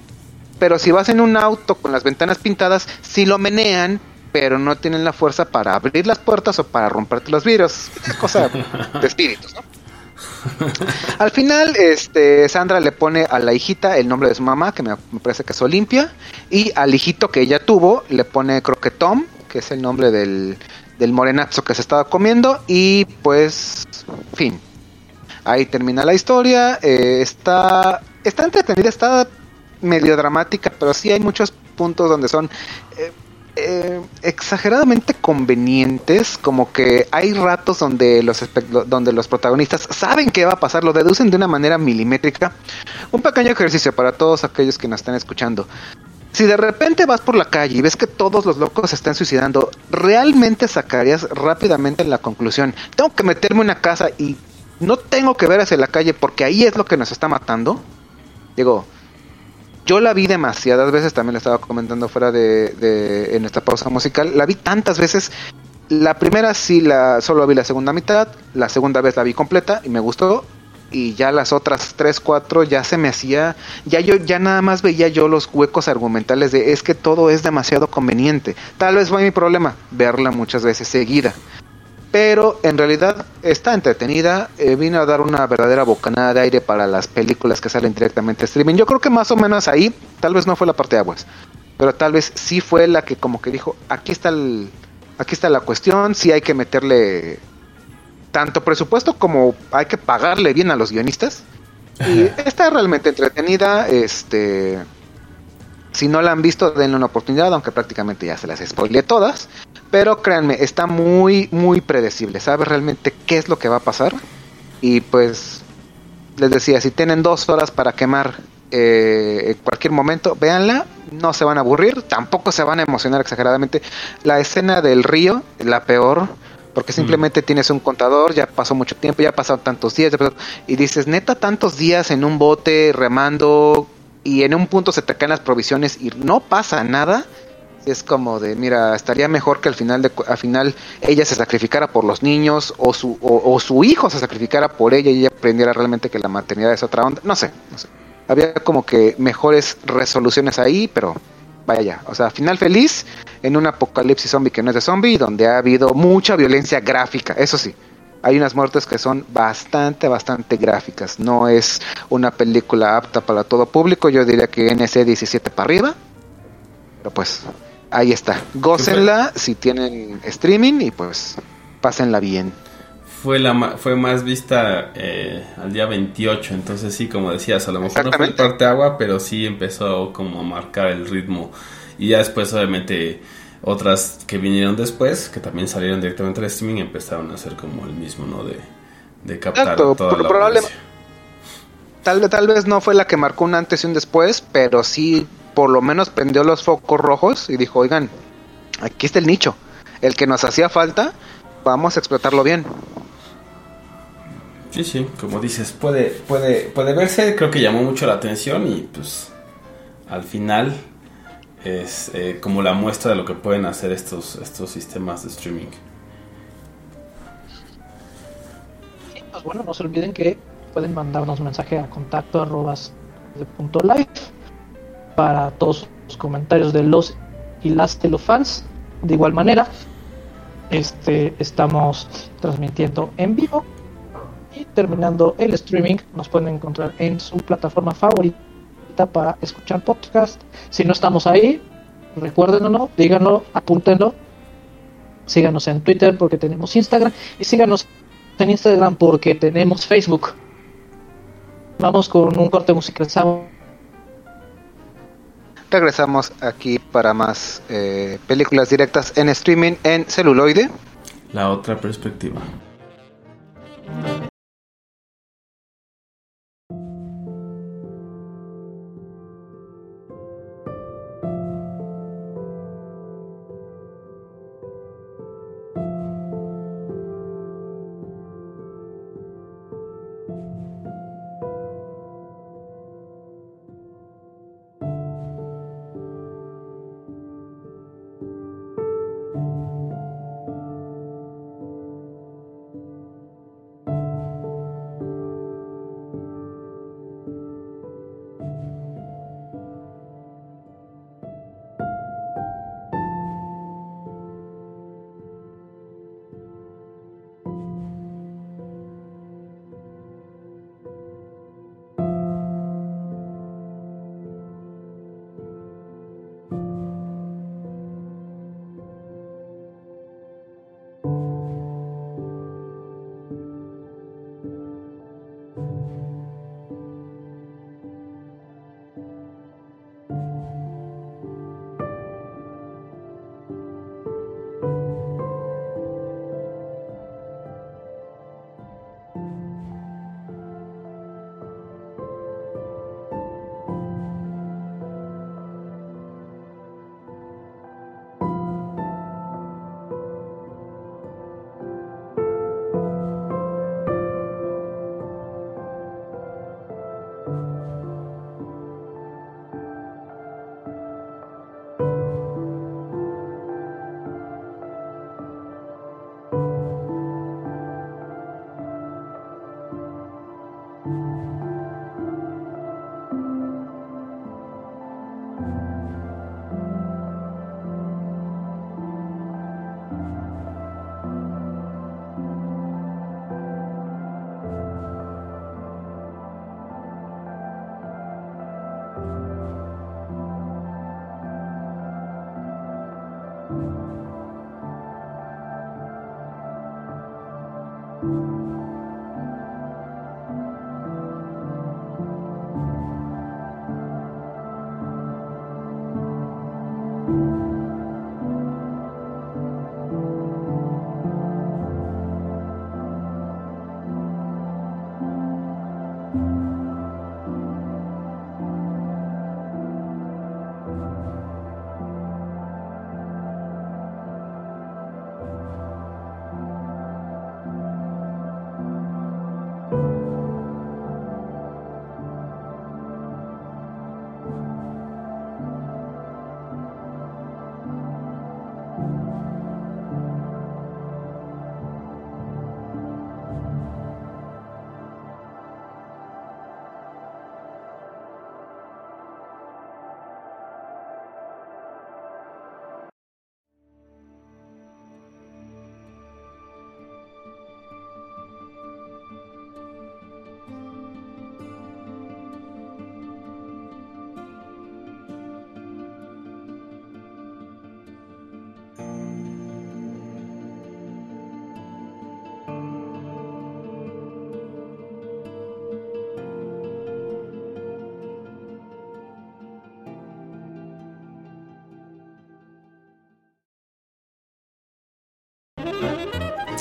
Pero si vas en un auto con las ventanas pintadas, sí lo menean, pero no tienen la fuerza para abrir las puertas o para romperte los vidrios. Es cosa de espíritus, ¿no? (laughs) Al final, este, Sandra le pone a la hijita el nombre de su mamá, que me, parece que es Olimpia, y al hijito que ella tuvo le pone creo que Tom, que es el nombre del, del morenazo que se estaba comiendo, y pues, fin. Ahí termina la historia, eh, está, está entretenida, está medio dramática, pero sí hay muchos puntos donde son... eh, eh, exageradamente convenientes, como que hay ratos donde los donde los protagonistas saben qué va a pasar, lo deducen de una manera milimétrica. Un pequeño ejercicio para todos aquellos que nos están escuchando. Si de repente vas por la calle y ves que todos los locos se están suicidando, ¿realmente sacarías rápidamente la conclusión? Tengo que meterme en una casa y no tengo que ver hacia la calle porque ahí es lo que nos está matando. Digo, yo la vi demasiadas veces, también la estaba comentando fuera de- en esta pausa musical, la vi tantas veces. La primera sí la solo vi la segunda mitad, la segunda vez la vi completa y me gustó y ya las otras tres cuatro ya se me hacía ya yo ya nada más veía yo los huecos argumentales de es que todo es demasiado conveniente. Tal vez fue mi problema verla muchas veces seguida pero en realidad está entretenida. eh, vino a dar una verdadera bocanada de aire para las películas que salen directamente a streaming. Yo creo que más o menos ahí, tal vez no fue la parte de aguas, pero tal vez sí fue la que como que dijo, aquí está el, aquí está la cuestión, sí hay que meterle tanto presupuesto como hay que pagarle bien a los guionistas. Y está realmente entretenida, este si no la han visto, denle una oportunidad, aunque prácticamente ya se las spoileé todas. Pero créanme, está muy, muy predecible. Sabes realmente qué es lo que va a pasar. Y pues les decía, si tienen dos horas para quemar eh, en cualquier momento, véanla, no se van a aburrir, tampoco se van a emocionar exageradamente. La escena del río, la peor, porque simplemente tienes un contador, ya pasó mucho tiempo, ya pasaron tantos días, ya pasó- y dices, neta, tantos días en un bote remando y en un punto se te caen las provisiones y no pasa nada. Es como de, mira, estaría mejor que al final de, al final ella se sacrificara por los niños o su o, su hijo se sacrificara por ella y ella aprendiera realmente que la maternidad es otra onda. No sé, no sé. Había como que mejores resoluciones ahí, pero vaya ya. O sea, final feliz en un apocalipsis zombie que no es de zombie, donde ha habido mucha violencia gráfica. Eso sí, hay unas muertes que son bastante, bastante gráficas. No es una película apta para todo público. Yo diría que NC 17 para arriba. Pero pues, ahí está. Gócenla si tienen streaming y pues, pásenla bien. Fue, la, fue más vista eh, al día 28, entonces sí, como decías, a lo mejor no fue el parte agua, pero sí empezó como a marcar el ritmo. Y ya después, obviamente, otras que vinieron después, que también salieron directamente al streaming, empezaron a hacer como el mismo, ¿no? De, de captar Exacto, toda la probable- audiencia. Tal, vez- tal vez no fue la que marcó un antes y un después, pero sí por lo menos prendió los focos rojos y dijo, oigan, aquí está el nicho, el que nos hacía falta, vamos a explotarlo bien. Sí, sí, como dices, puede, puede, puede verse, creo que llamó mucho la atención y pues al final es eh, como la muestra de lo que pueden hacer estos, estos sistemas de streaming. Y, pues bueno, no se olviden que pueden mandarnos mensaje a contacto arrobas de punto live para todos los comentarios de los y las telefans. De igual manera, este estamos transmitiendo en vivo y terminando el streaming nos pueden encontrar en su plataforma favorita para escuchar podcast. Si no estamos ahí, recuérdenlo, díganlo, apúntenlo. Síganos en Twitter porque tenemos Instagram y síganos en Instagram porque tenemos Facebook. Vamos con un corte musical. Regresamos aquí para más eh, películas directas en streaming en celuloide. La otra perspectiva.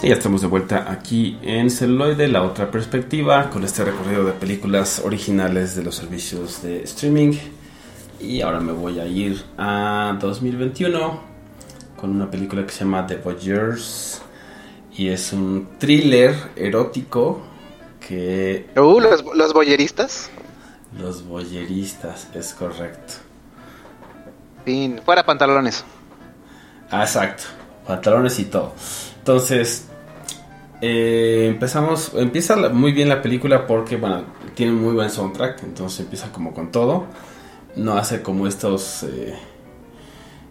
Y ya estamos de vuelta aquí en Celuloide, la otra perspectiva, con este recorrido de películas originales de los servicios de streaming. Y ahora me voy a ir a 2021 con una película que se llama The Voyeurs. Y es un thriller erótico que Uh, los, los boyeristas. los boyeristas, es correcto. Fin, fuera pantalones. Ah, exacto. Pantalones y todo. Entonces, eh, empezamos. Empieza muy bien la película porque, bueno, tiene muy buen soundtrack. Entonces empieza como con todo. No hace como estos eh,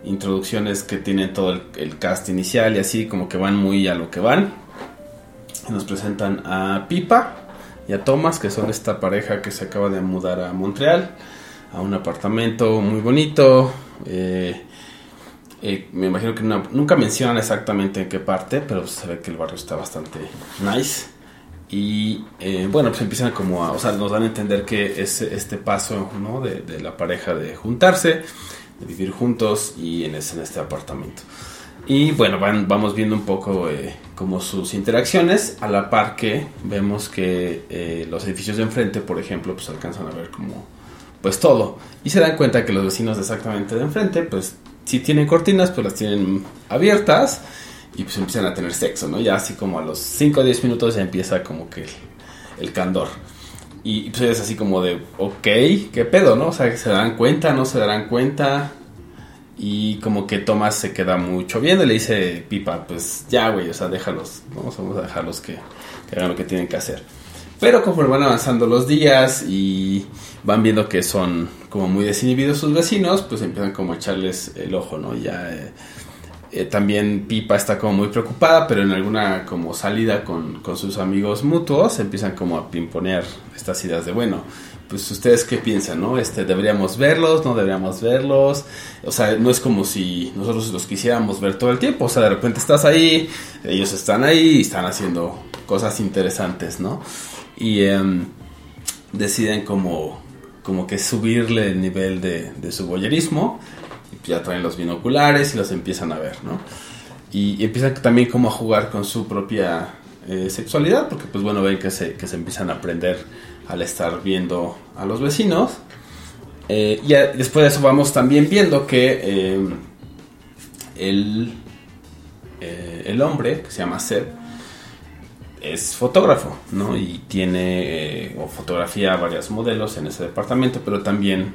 introducciones que tienen todo el, el cast inicial y así, como que van muy a lo que van. Nos presentan a Pipa y a Thomas, que son esta pareja que se acaba de mudar a Montreal, a un apartamento muy bonito. eh, eh, me imagino que nunca mencionan exactamente en qué parte, pero se ve que el barrio está bastante nice. Y eh, bueno, pues empiezan como a, o sea, nos dan a entender que es este paso, ¿no? De, de la pareja de juntarse, de vivir juntos y en, ese- en este apartamento. Y bueno, van, vamos viendo un poco eh, como sus interacciones, a la par que vemos que eh, los edificios de enfrente, por ejemplo, pues alcanzan a ver como pues todo. Y se dan cuenta que los vecinos exactamente de enfrente, pues si tienen cortinas, pues las tienen abiertas y pues empiezan a tener sexo, ¿no? Ya así como a los 5 o 10 minutos ya empieza como que el, el candor. Y pues es así como de, ok, ¿qué pedo, no? O sea, se darán cuenta, no se darán cuenta. Y como que Tomás se queda mucho viendo y le dice Pipa, pues ya, güey, o sea, déjalos, ¿no? Vamos a dejarlos que, que hagan lo que tienen que hacer. Pero conforme van avanzando los días y van viendo que son como muy desinhibidos sus vecinos, pues empiezan como a echarles el ojo, ¿no? Ya eh, eh, también Pipa está como muy preocupada, pero en alguna como salida con, con sus amigos mutuos empiezan como a pimponear estas ideas de, bueno, pues ustedes qué piensan, ¿no? Este, deberíamos verlos, no deberíamos verlos. O sea, no es como si nosotros los quisiéramos ver todo el tiempo. O sea, de repente estás ahí, ellos están ahí y están haciendo cosas interesantes, ¿no? Y em, deciden como, como que subirle el nivel de, de su boyerismo. Ya traen los binoculares y los empiezan a ver, ¿no? Y, y empiezan también como a jugar con su propia eh, sexualidad, porque pues bueno, ven que se, que se empiezan a aprender al estar viendo a los vecinos. Eh, y después de eso vamos también viendo que eh, el, el hombre, que se llama Seb, es fotógrafo, ¿no? Y tiene eh, o fotografía a varios modelos en ese departamento, pero también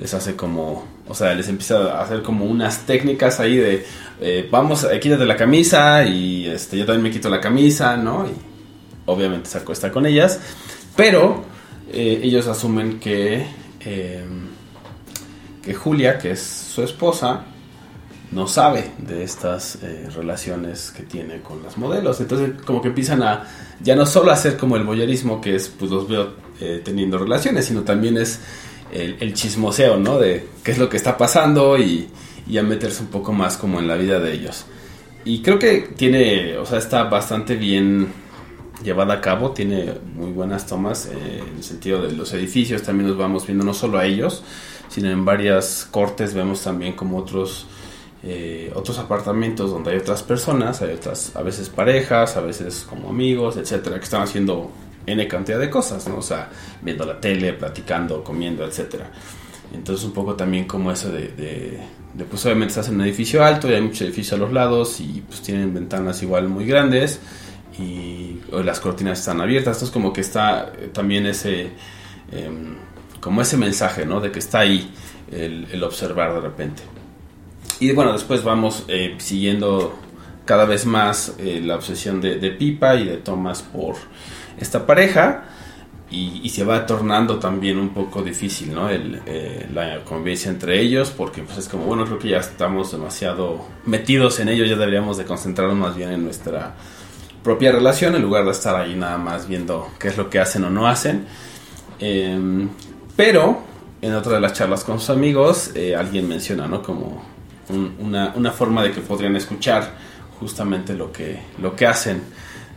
les hace como, o sea, les empieza a hacer como unas técnicas ahí de, eh, vamos, eh, quítate la camisa y este, yo también me quito la camisa, ¿no? Y obviamente se acuesta con ellas, pero eh, ellos asumen que, eh, que Julia, que es su esposa, no sabe de estas eh, relaciones que tiene con las modelos. Entonces como que empiezan a ya no solo hacer como el boyerismo, que es pues los veo eh, teniendo relaciones, sino también es el, el chismoseo, ¿no? De qué es lo que está pasando y, a meterse un poco más como en la vida de ellos. Y creo que tiene, o sea, está bastante bien llevada a cabo, tiene muy buenas tomas eh, en el sentido de los edificios, también nos vamos viendo no solo a ellos, sino en varias cortes vemos también como otros eh, otros apartamentos donde hay otras personas, hay otras, a veces parejas, a veces como amigos, etcétera, que están haciendo N cantidad de cosas, ¿no? O sea, viendo la tele, platicando, comiendo, etcétera. Entonces un poco también como eso de, pues obviamente estás en un edificio alto y hay muchos edificios a los lados y pues tienen ventanas igual muy grandes y las cortinas están abiertas, entonces como que está eh, también ese, eh, como ese mensaje, ¿no? De que está ahí el observar de repente. Y bueno, después vamos eh, siguiendo cada vez más eh, la obsesión de, Pipa y de Thomas por esta pareja. Y, se va tornando también un poco difícil, ¿no? El, eh, la convivencia entre ellos, porque pues es como, bueno, creo que ya estamos demasiado metidos en ello, ya deberíamos de concentrarnos más bien en nuestra propia relación, en lugar de estar ahí nada más viendo qué es lo que hacen o no hacen. Eh, pero en otra de las charlas con sus amigos, alguien menciona, ¿no? Como un, una, forma de que podrían escuchar justamente lo que, lo que hacen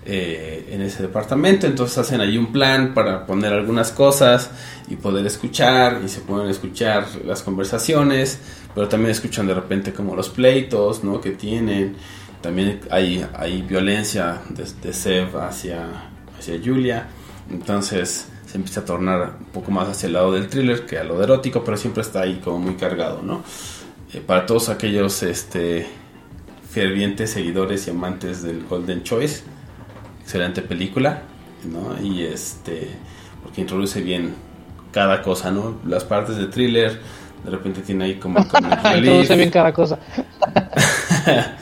eh, en ese departamento. Entonces hacen ahí un plan para poner algunas cosas y poder escuchar y se pueden escuchar las conversaciones, pero también escuchan de repente como los pleitos, ¿no? Que tienen también hay, hay violencia de, de Seb hacia, hacia Julia. Entonces se empieza a tornar un poco más hacia el lado del thriller que a lo de erótico, pero siempre está ahí como muy cargado, ¿no? Eh, para todos aquellos este, fervientes seguidores y amantes del Golden Choice, excelente película, ¿no? Y este, porque introduce bien cada cosa, ¿no? Las partes de thriller, de repente tiene ahí como. (laughs) Introduce bien cada cosa. (laughs)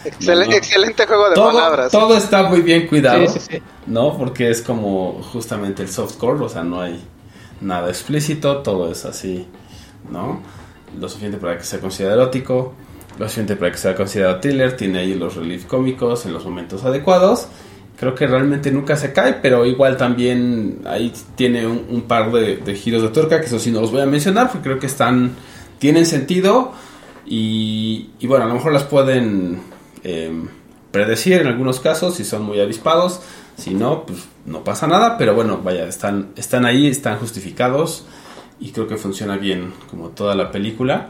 Excel- No, no. Excelente juego de todo, palabras. todo está muy bien cuidado, Sí, sí, sí. ¿no? Porque es como justamente el softcore, o sea, no hay nada explícito, todo es así, ¿no? Lo suficiente para que sea considerado erótico, lo suficiente para que sea considerado thriller, tiene ahí los relief cómicos en los momentos adecuados. Creo que realmente nunca se cae, pero igual también ahí tiene un, par de, giros de tuerca, que eso sí no los voy a mencionar, porque creo que están, tienen sentido y, bueno, a lo mejor las pueden eh, predecir en algunos casos si son muy avispados. Si no, pues no pasa nada. Pero bueno, vaya, están, están ahí, están justificados. Y creo que funciona bien como toda la película.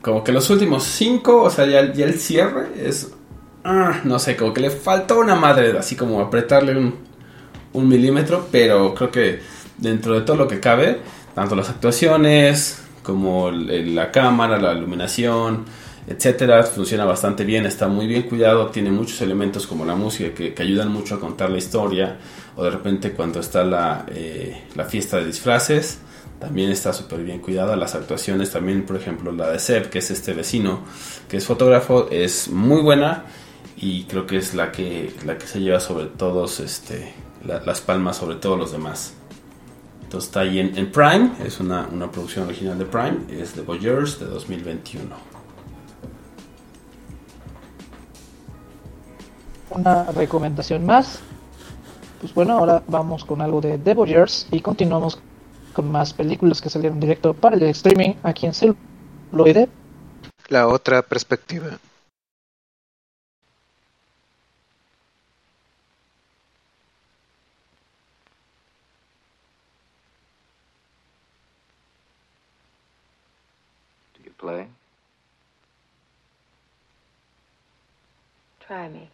Como que los últimos cinco, o sea, ya, ya el cierre es... ah, no sé, como que le faltó una madre, así como apretarle un, un milímetro. Pero creo que dentro de todo lo que cabe, tanto las actuaciones como la cámara, la iluminación, etcétera, funciona bastante bien, está muy bien cuidado, tiene muchos elementos como la música que, que ayudan mucho a contar la historia, o de repente cuando está la, eh, la fiesta de disfraces, también está súper bien cuidada, las actuaciones también, por ejemplo, la de Seb, que es este vecino, que es fotógrafo, es muy buena y creo que es la que, la que se lleva sobre todos, este, la- las palmas sobre todos los demás. Entonces está ahí en, Prime, es una, una producción original de Prime, es de Voyeurs de 2021. Una recomendación más. Pues bueno, ahora vamos con algo de The Voyeurs y continuamos con más películas que salieron directo para el streaming aquí en Celuloide. La otra perspectiva. Do you play? Try me.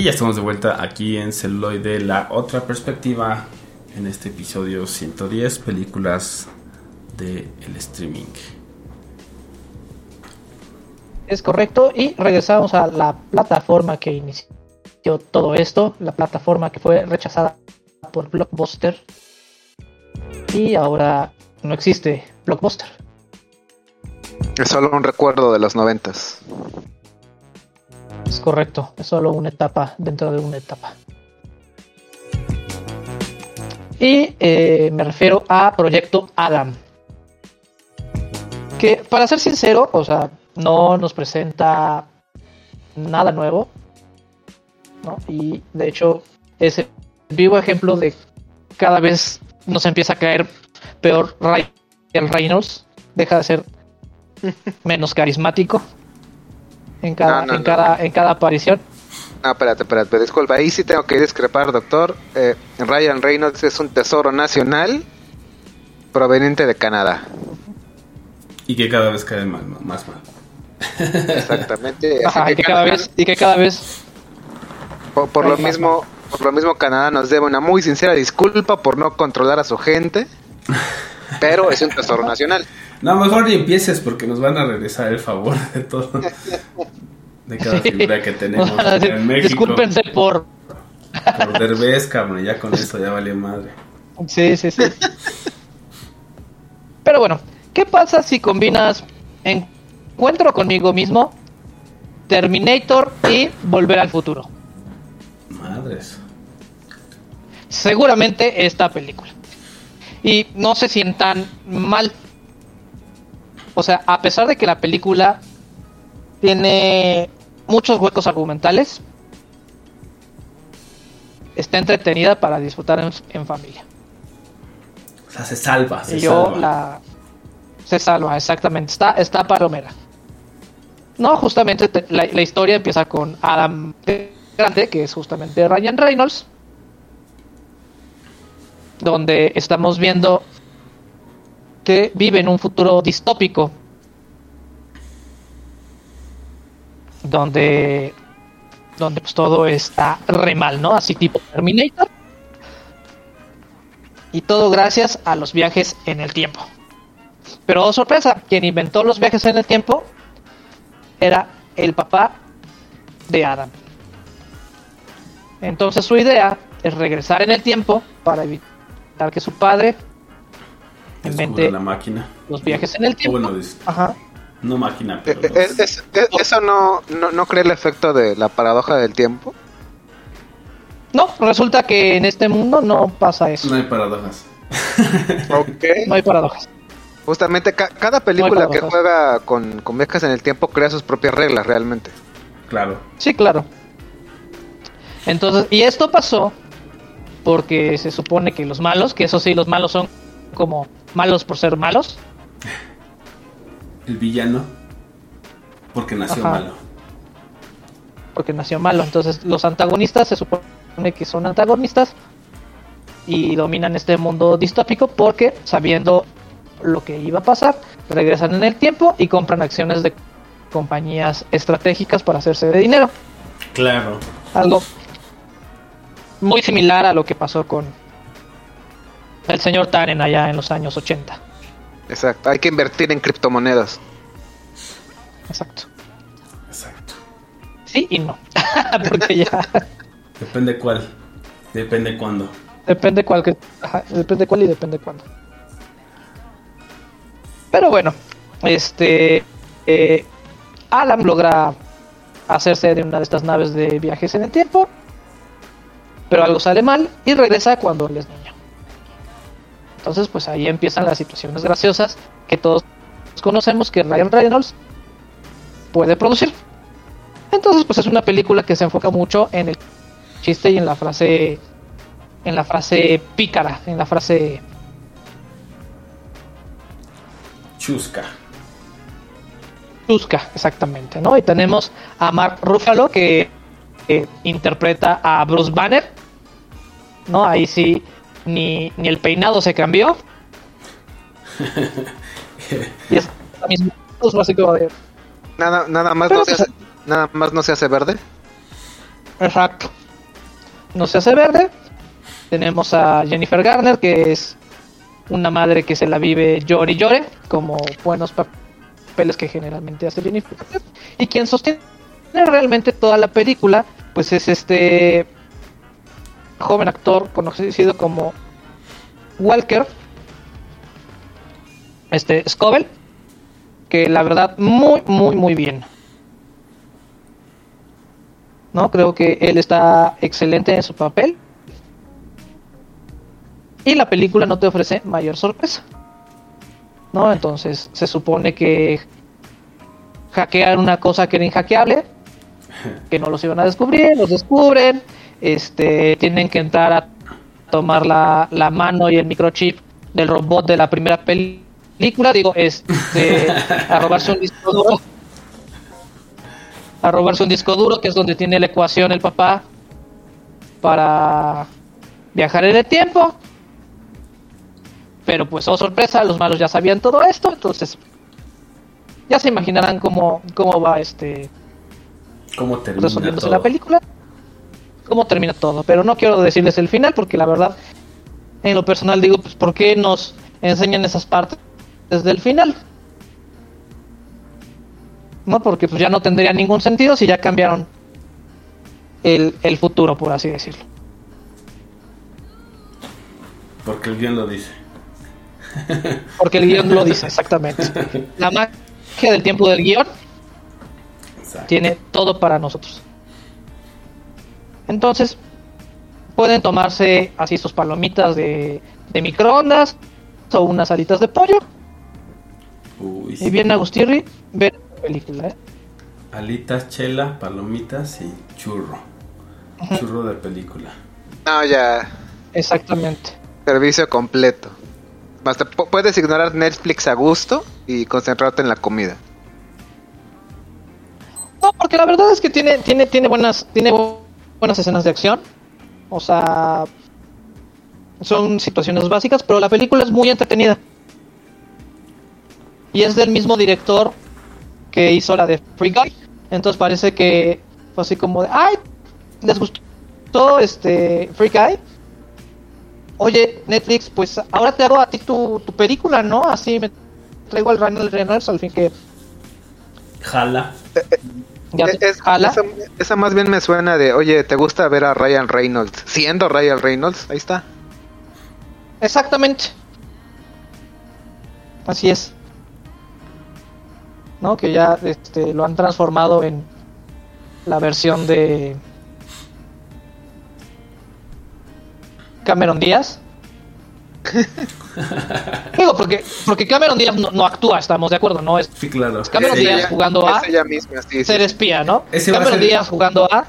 Y ya estamos de vuelta aquí en Celuloide, la otra perspectiva, en este episodio 110, películas del el streaming. Es correcto. Y regresamos a la plataforma que inició todo esto. La plataforma que fue rechazada por Blockbuster. Y ahora no existe Blockbuster. Es solo un recuerdo de los noventas. Correcto. Es solo una etapa dentro de una etapa. Y eh, me refiero a Proyecto Adam. Que para ser sincero, o sea, no nos presenta nada nuevo. Y de hecho, es el vivo ejemplo de cada vez nos empieza a caer peor Ryan Reynolds. Deja de ser menos carismático en cada, No, no, en no. cada, en cada aparición. No, espérate, espérate, disculpa. Ahí sí tengo que discrepar, doctor. Eh, Ryan Reynolds es un tesoro nacional proveniente de Canadá. Y que cada vez cae mal, más mal. Exactamente. (laughs) Y que cada vez, y que cada vez por, por lo mismo, por lo mismo Canadá nos debe una muy sincera disculpa por no controlar a su gente. (laughs) Pero es un tesoro nacional. No, mejor ni empieces porque nos van a regresar el favor de todo. De cada figura que tenemos (laughs) en México. discúlpense por. Por Derbez, cabrón, ya con eso ya valió madre. Sí, sí, sí. Pero bueno, ¿qué pasa si combinas Encuentro conmigo mismo, Terminator y Volver al futuro? Madres. Seguramente esta película. Y no se sientan mal. O sea, a pesar de que la película tiene muchos huecos argumentales, está entretenida para disfrutar en, en familia. O sea, se salva, se yo salva. la se salva, exactamente. Está, está palomera. No, justamente te- la, la historia empieza con Adam Grande, que es justamente Ryan Reynolds. Donde estamos viendo que vive en un futuro distópico. Donde donde pues todo está re mal, ¿no? Así tipo Terminator. Y todo gracias a los viajes en el tiempo. Pero oh, sorpresa, quien inventó los viajes en el tiempo era el papá de Adam. Entonces su idea es regresar en el tiempo para evitar que su padre Invente la máquina. los viajes en el tiempo. bueno, Ajá. no máquina, Eh, pero eh, los- es- es- ¿Eso no, no, no crea el efecto de la paradoja del tiempo? No, resulta que en este mundo no pasa eso. no hay paradojas. (laughs) Ok. No hay paradojas. Justamente ca- cada película que juega con, con viajes en el tiempo crea sus propias reglas realmente. Claro. Sí, claro. Entonces, y esto pasó porque se supone que los malos, que eso sí, los malos son como malos por ser malos, El villano. Porque nació Ajá. malo. porque nació malo. Entonces, los antagonistas se supone que son antagonistas y dominan este mundo distópico porque sabiendo lo que iba a pasar, regresan en el tiempo y compran acciones de compañías estratégicas para hacerse de dinero. Claro. Algo muy similar a lo que pasó con el señor Taren allá en los años 80. Exacto. Hay que invertir en criptomonedas. Exacto. Exacto. Sí y no. (laughs) Porque ya Depende cuál. Depende cuándo. depende cuál que, ajá, depende cuál y depende cuándo. Pero bueno, este eh, Alan logra hacerse de una de estas naves de viajes en el tiempo, pero algo sale mal y regresa cuando él es niño. Entonces, pues ahí empiezan las situaciones graciosas que todos conocemos que Ryan Reynolds puede producir. Entonces, pues es una película que se enfoca mucho en el chiste y en la frase en la frase pícara, en la frase Chusca. chusca, exactamente, ¿no? Y tenemos a Mark Ruffalo que, que interpreta a Bruce Banner, ¿no? Ahí sí ni, ni el peinado se cambió. (laughs) y es la misma de- Nada, nada más Pero no se pues- hace, nada más no se hace verde. Exacto. No se hace verde. Tenemos a Jennifer Garner, que es una madre que se la vive llore y llore, como buenos papeles que generalmente hace Jennifer Garner. Y quien sostiene realmente toda la película, pues es este joven actor conocido como Walker, este Scoville, que la verdad muy, muy, muy bien. ¿no? Creo que él está excelente en su papel. Y la película no te ofrece mayor sorpresa. ¿No? Entonces se supone que hackear una cosa que era inhackeable, que no los iban a descubrir, los descubren, este, tienen que entrar a tomar la, la mano y el microchip del robot de la primera película, digo, este, (laughs) a robarse un disco duro a robarse un disco duro, que es donde tiene la ecuación el papá para viajar en el tiempo. Pero pues, oh sorpresa, los malos ya sabían todo esto, entonces ya se imaginarán cómo, cómo va este ¿Cómo termina todo? la película, cómo termina todo. Pero no quiero decirles el final porque la verdad, en lo personal digo, pues ¿por qué nos enseñan esas partes desde el final? ¿no? Porque pues ya no tendría ningún sentido si ya cambiaron el, el futuro, por así decirlo. Porque el guion lo dice. Porque el guion lo dice, exactamente. La magia del tiempo del guion Exacto. tiene todo para nosotros. Entonces, pueden tomarse así sus palomitas de, de microondas o unas alitas de pollo Uy, y bien Agustirri ver la película. ¿eh? Alitas, chela, palomitas y churro. Churro de película. No, ya. Exactamente. Servicio completo. Basta, pu- puedes ignorar Netflix a gusto y concentrarte en la comida. No, porque la verdad es que tiene, tiene, tiene buenas, tiene bu- buenas escenas de acción. O sea, son situaciones básicas, pero la película es muy entretenida. Y es del mismo director que hizo la de Free Guy. Entonces parece que fue así como de, ay, les gustó este Free Guy. Oye, Netflix, pues ahora te hago a ti tu, tu película, ¿no? Así me traigo al Ryan Reynolds al fin que Jala. Ya Es- esa, esa más bien me suena de, oye, ¿te gusta ver a Ryan Reynolds? Siendo Ryan Reynolds, ahí está. Exactamente. Así es. ¿No? Que ya este, lo han transformado en la versión de Cameron Díaz. (laughs) Digo, porque, porque Cameron Díaz no, no actúa, estamos de acuerdo, no es Sí, claro. Cameron Sí, Díaz ella- jugando a ella misma, sí, sí. ser espía, ¿no? Ese Cameron ser- Díaz jugando a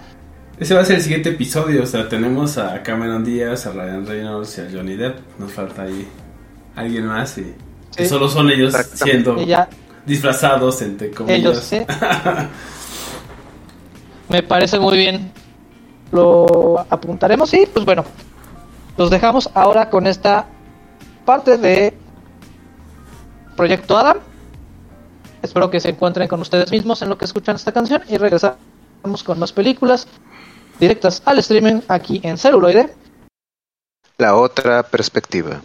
Ese va a ser el siguiente episodio. O sea, tenemos a Cameron Díaz, a Ryan Reynolds y a Johnny Depp. Nos falta ahí alguien más y solo son ellos siendo disfrazados entre comillas. ellos, sí. (laughs) Me parece muy bien. Lo apuntaremos y pues bueno, los dejamos ahora con esta parte de Proyecto Adam. Espero que se encuentren con ustedes mismos en lo que escuchan esta canción y regresamos con más películas directas al streaming aquí en celuloide. La otra perspectiva.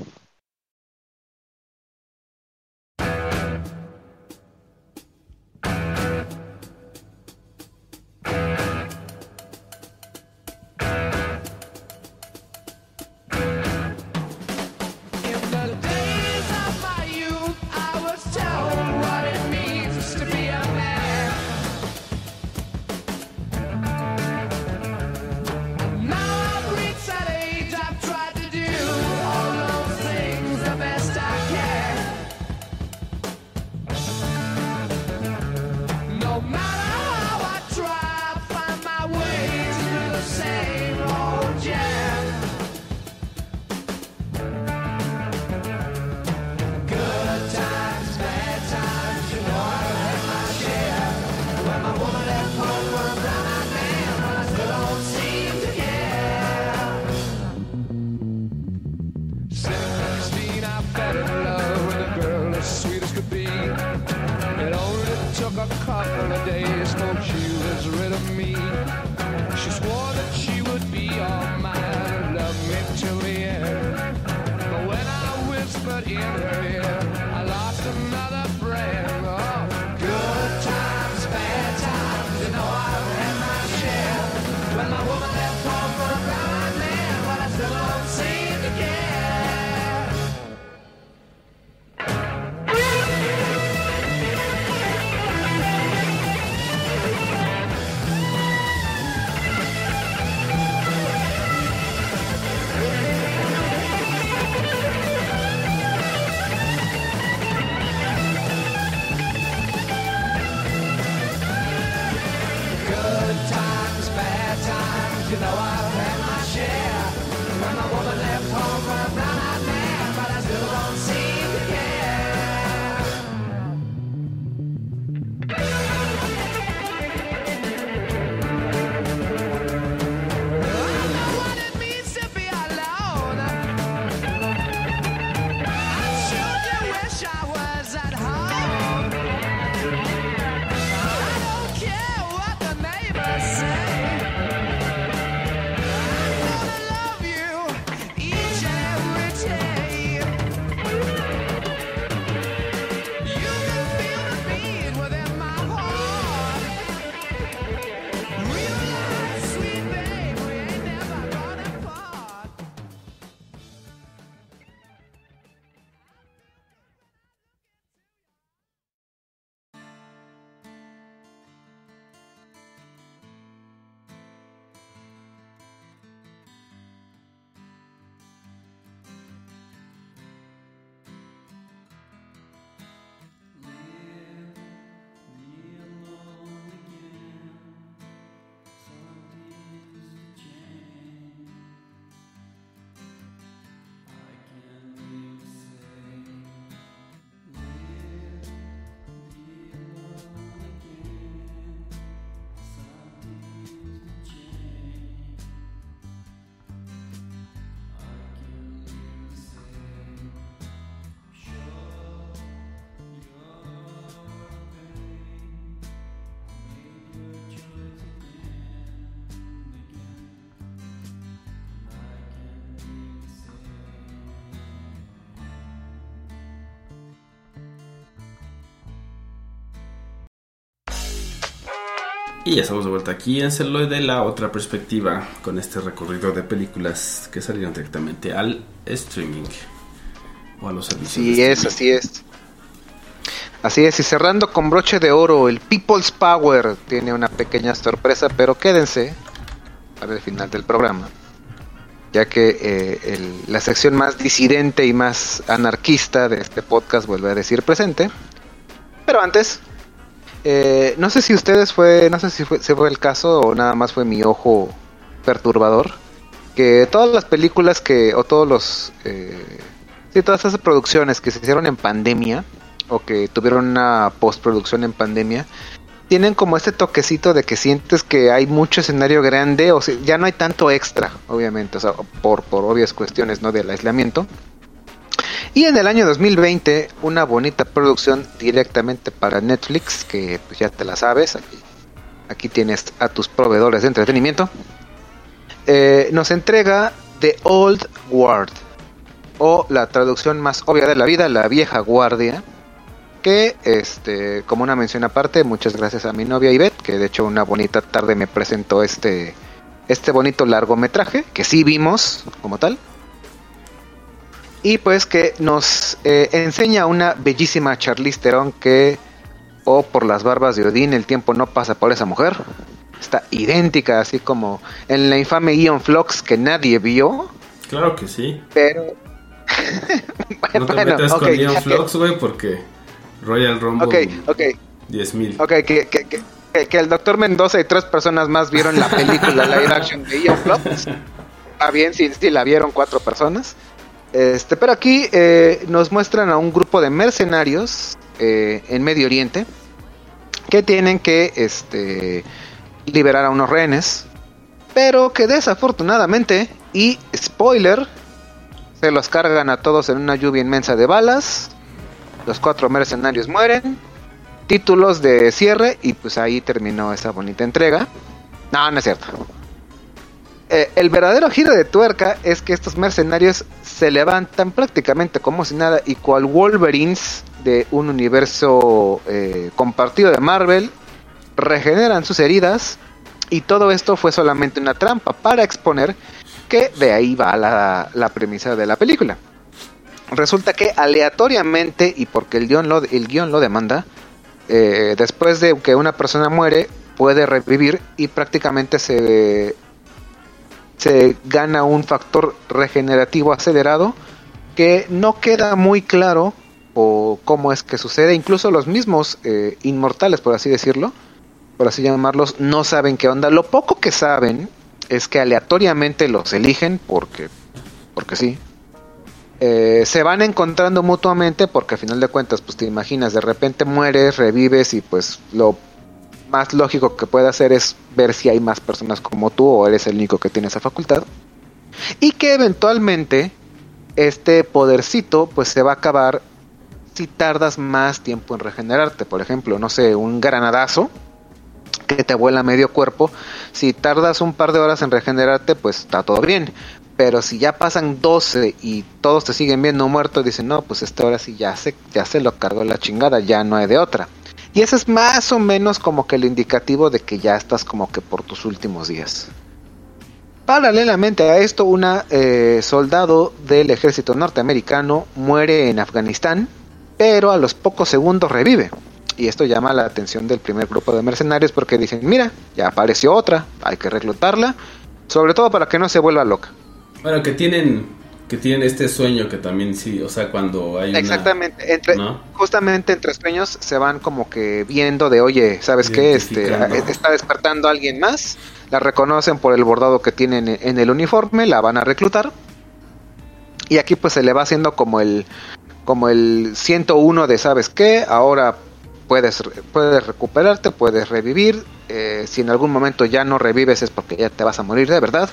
Y ya estamos de vuelta aquí en Celuloide, la otra perspectiva, con este recorrido de películas que salieron directamente al streaming o a los servicios. Así de es, así es. Así es, y cerrando con broche de oro, el People's Power tiene una pequeña sorpresa, pero quédense para el final del programa, ya que eh, el- la sección más disidente y más anarquista de este podcast vuelve a decir presente. Pero antes, eh, no sé si ustedes fue, no sé si fue, fue el caso o nada más fue mi ojo perturbador, que todas las películas que, o todos los, eh, sí, todas esas producciones que se hicieron en pandemia, o que tuvieron una postproducción en pandemia, tienen como este toquecito de que sientes que hay mucho escenario grande, o sea, ya no hay tanto extra, obviamente, o sea, por, por obvias cuestiones, ¿no? Del aislamiento. Y en el año 2020, una bonita producción directamente para Netflix, que pues ya te la sabes, aquí, aquí tienes a tus proveedores de entretenimiento, eh, nos entrega The Old Guard, o la traducción más obvia de la vida, la vieja guardia, que, este, como una mención aparte, muchas gracias a mi novia Ivette, que de hecho una bonita tarde me presentó este, este bonito largometraje, que sí vimos como tal. Y pues que nos eh, enseña una bellísima Charlize Theron que, o por las barbas de Odín, el tiempo no pasa por esa mujer. Está idéntica, así como en la infame Ion Flux que nadie vio. Claro que sí. Pero. (laughs) No te Bueno, metas ok, con que- Flux, güey, porque Royal Rumble Ok, ok. 10.000. Ok, que, que, que, que- el doctor Mendoza y tres personas más vieron la película live action de Ian Flux. (laughs) Está bien, si si la vieron cuatro personas. Este, pero aquí eh, nos muestran a un grupo de mercenarios eh, en Medio Oriente que tienen que este, liberar a unos rehenes, pero que desafortunadamente, y spoiler, se los cargan a todos en una lluvia inmensa de balas. Los cuatro mercenarios mueren títulos de cierre y pues ahí terminó esa bonita entrega. No, no es cierto. Eh, el verdadero giro de tuerca es que estos mercenarios se levantan prácticamente como si nada y cual Wolverines de un universo eh, compartido de Marvel regeneran sus heridas y todo esto fue solamente una trampa para exponer que de ahí va la, premisa de la película. Resulta que aleatoriamente y porque el guion lo, el guion lo demanda, eh, después de que una persona muere puede revivir y prácticamente se se gana un factor regenerativo acelerado que no queda muy claro o cómo es que sucede. Incluso los mismos eh, inmortales, por así decirlo, por así llamarlos, no saben qué onda. Lo poco que saben es que aleatoriamente los eligen porque, porque sí. Eh, se van encontrando mutuamente porque a final de cuentas, pues te imaginas, de repente mueres, revives y pues lo más lógico que puede hacer es ver si hay más personas como tú o eres el único que tiene esa facultad. Y que eventualmente este podercito pues se va a acabar si tardas más tiempo en regenerarte. Por ejemplo, no sé, un granadazo que te vuela medio cuerpo. Si tardas un par de horas en regenerarte, pues está todo bien. Pero si ya pasan 12 y todos te siguen viendo muerto, dicen, no, pues esta hora sí ya se, ya se lo cargó la chingada, ya no hay de otra. Y eso es más o menos como que el indicativo de que ya estás como que por tus últimos días. Paralelamente a esto, una eh, soldado del ejército norteamericano muere en Afganistán, pero a los pocos segundos revive. Y esto llama la atención del primer grupo de mercenarios porque dicen, mira, ya apareció otra, hay que reclutarla, sobre todo para que no se vuelva loca. Bueno, que tienen que tienen este sueño que también sí, o sea, cuando hay una- Exactamente, entre, ¿no? justamente entre sueños se van como que viendo de, oye, ¿sabes qué? Este, eh, está despertando a alguien más, la reconocen por el bordado que tienen en- en el uniforme, la van a reclutar. Y aquí pues se le va haciendo como el como el 101 de, ¿sabes qué? Ahora puedes puedes recuperarte, puedes revivir. eh, si en algún momento ya no revives es porque ya te vas a morir de verdad.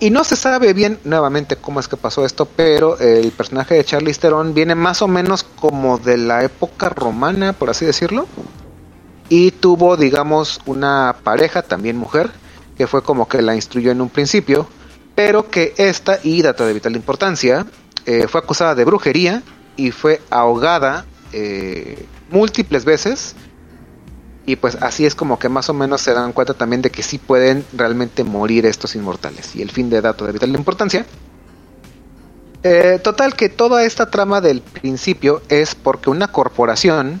Y no se sabe bien nuevamente cómo es que pasó esto, pero el personaje de Charlize Theron viene más o menos como de la época romana, por así decirlo. Y tuvo, digamos, una pareja, también mujer, que fue como que la instruyó en un principio, pero que esta, y dato de vital importancia, eh, fue acusada de brujería y fue ahogada eh, múltiples veces. Y pues así es como que más o menos se dan cuenta también de que sí pueden realmente morir estos inmortales. Y el fin de dato de vital importancia. Eh, total que toda esta trama del principio es porque una corporación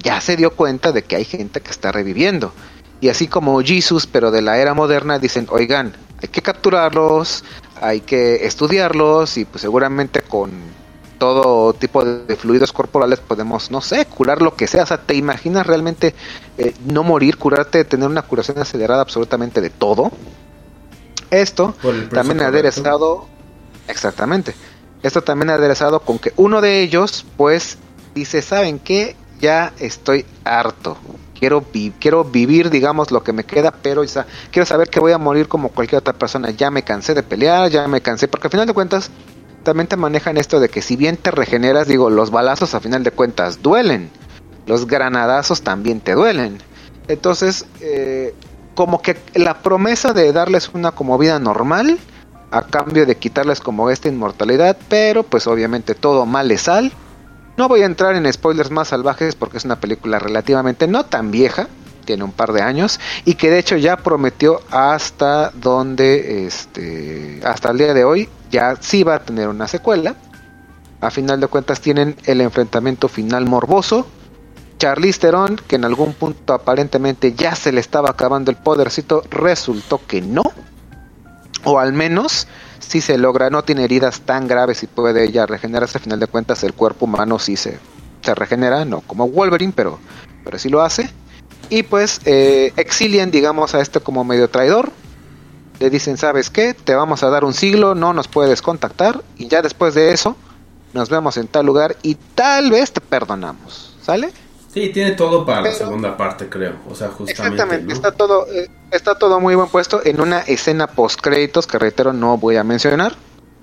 ya se dio cuenta de que hay gente que está reviviendo. Y así como Jesus, pero de la era moderna, dicen, oigan, hay que capturarlos, hay que estudiarlos y pues seguramente con todo tipo de, fluidos corporales podemos, no sé, curar lo que sea. O sea, ¿te imaginas realmente eh, no morir, curarte, tener una curación acelerada absolutamente de todo? Esto también correcto. aderezado, exactamente, esto también aderezado con que uno de ellos, pues, dice, ¿saben qué? Ya estoy harto. Quiero, vi- quiero vivir, digamos, lo que me queda, pero o sea, quiero saber que voy a morir como cualquier otra persona. Ya me cansé de pelear, ya me cansé, porque al final de cuentas también te manejan esto de que si bien te regeneras, digo, los balazos a final de cuentas duelen, los granadazos también te duelen. Entonces, eh, como que la promesa de darles una como vida normal, a cambio de quitarles como esta inmortalidad, pero pues obviamente todo mal le sal. No voy a entrar en spoilers más salvajes porque es una película relativamente no tan vieja, tiene un par de años y que de hecho ya prometió hasta donde este hasta el día de hoy ya sí va a tener una secuela. A final de cuentas tienen el enfrentamiento final morboso. Charlize Theron, que en algún punto aparentemente ya se le estaba acabando el podercito, resultó que no. O al menos si se logra, no tiene heridas tan graves y puede ella regenerarse. A final de cuentas el cuerpo humano sí se, se regenera, no como Wolverine, pero, pero sí lo hace. Y pues eh, exilian, digamos, a este como medio traidor. Le dicen, ¿sabes qué? Te vamos a dar un siglo, no nos puedes contactar. Y ya después de eso, nos vemos en tal lugar y tal vez te perdonamos. ¿Sale? Sí, tiene todo para la segunda parte, creo. O sea, justamente. Exactamente, ¿no? está todo eh, está todo muy buen puesto en una escena post créditos que reitero no voy a mencionar.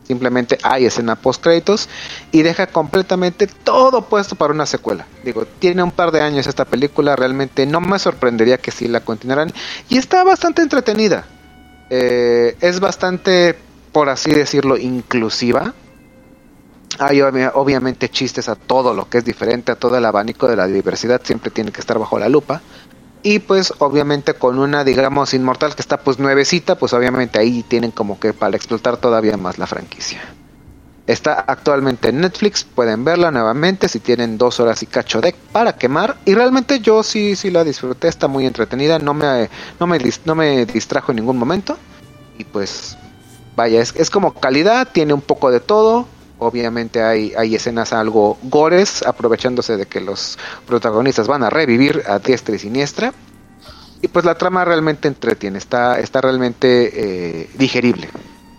Simplemente hay escena post créditos y deja completamente todo puesto para una secuela. Digo, tiene un par de años esta película, realmente no me sorprendería que sí la continuaran y está bastante entretenida. Eh, es bastante, por así decirlo, inclusiva. Hay obvia- obviamente chistes a todo lo que es diferente, a todo el abanico de la diversidad, siempre tiene que estar bajo la lupa. Y pues obviamente con una, digamos, inmortal que está pues nuevecita, pues obviamente ahí tienen como que para explotar todavía más la franquicia. Está actualmente en Netflix, pueden verla nuevamente si tienen dos horas y cacho de para quemar. Y realmente yo sí, sí la disfruté, está muy entretenida, no me, no me, no me distrajo en ningún momento. Y pues, vaya, es, es como calidad, tiene un poco de todo. Obviamente hay, hay escenas algo gores, aprovechándose de que los protagonistas van a revivir a diestra y siniestra. Y pues la trama realmente entretiene, está, está realmente eh, digerible.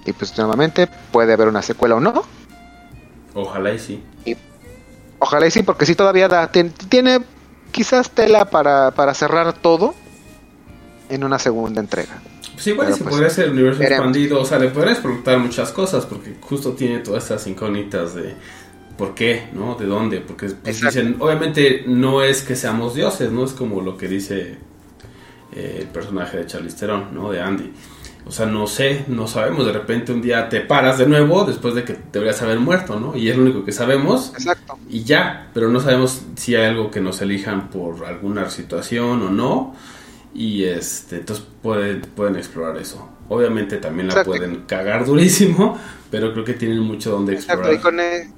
Y pues nuevamente puede haber una secuela o no. Ojalá y sí. Ojalá y sí, porque sí todavía da, tien- tiene quizás tela para, para cerrar todo en una segunda entrega. Pues igual Pero, se pues, podría el universo veremos. expandido, o sea, le podrías preguntar muchas cosas, porque justo tiene todas estas incógnitas de por qué, ¿no? ¿De dónde? Porque pues, dicen, obviamente no es que seamos dioses, ¿no? Es como lo que dice eh, el personaje de Charlize Theron, ¿no? De Andy. O sea, no sé, no sabemos, de repente un día te paras de nuevo después de que deberías haber muerto, ¿no? Y es lo único que sabemos Exacto. y ya, pero no sabemos si hay algo que nos elijan por alguna situación o no. Y este, entonces pueden, pueden explorar eso. Obviamente también la Exacto. pueden cagar durísimo, pero creo que tienen mucho donde Exacto, explorar. y con, e-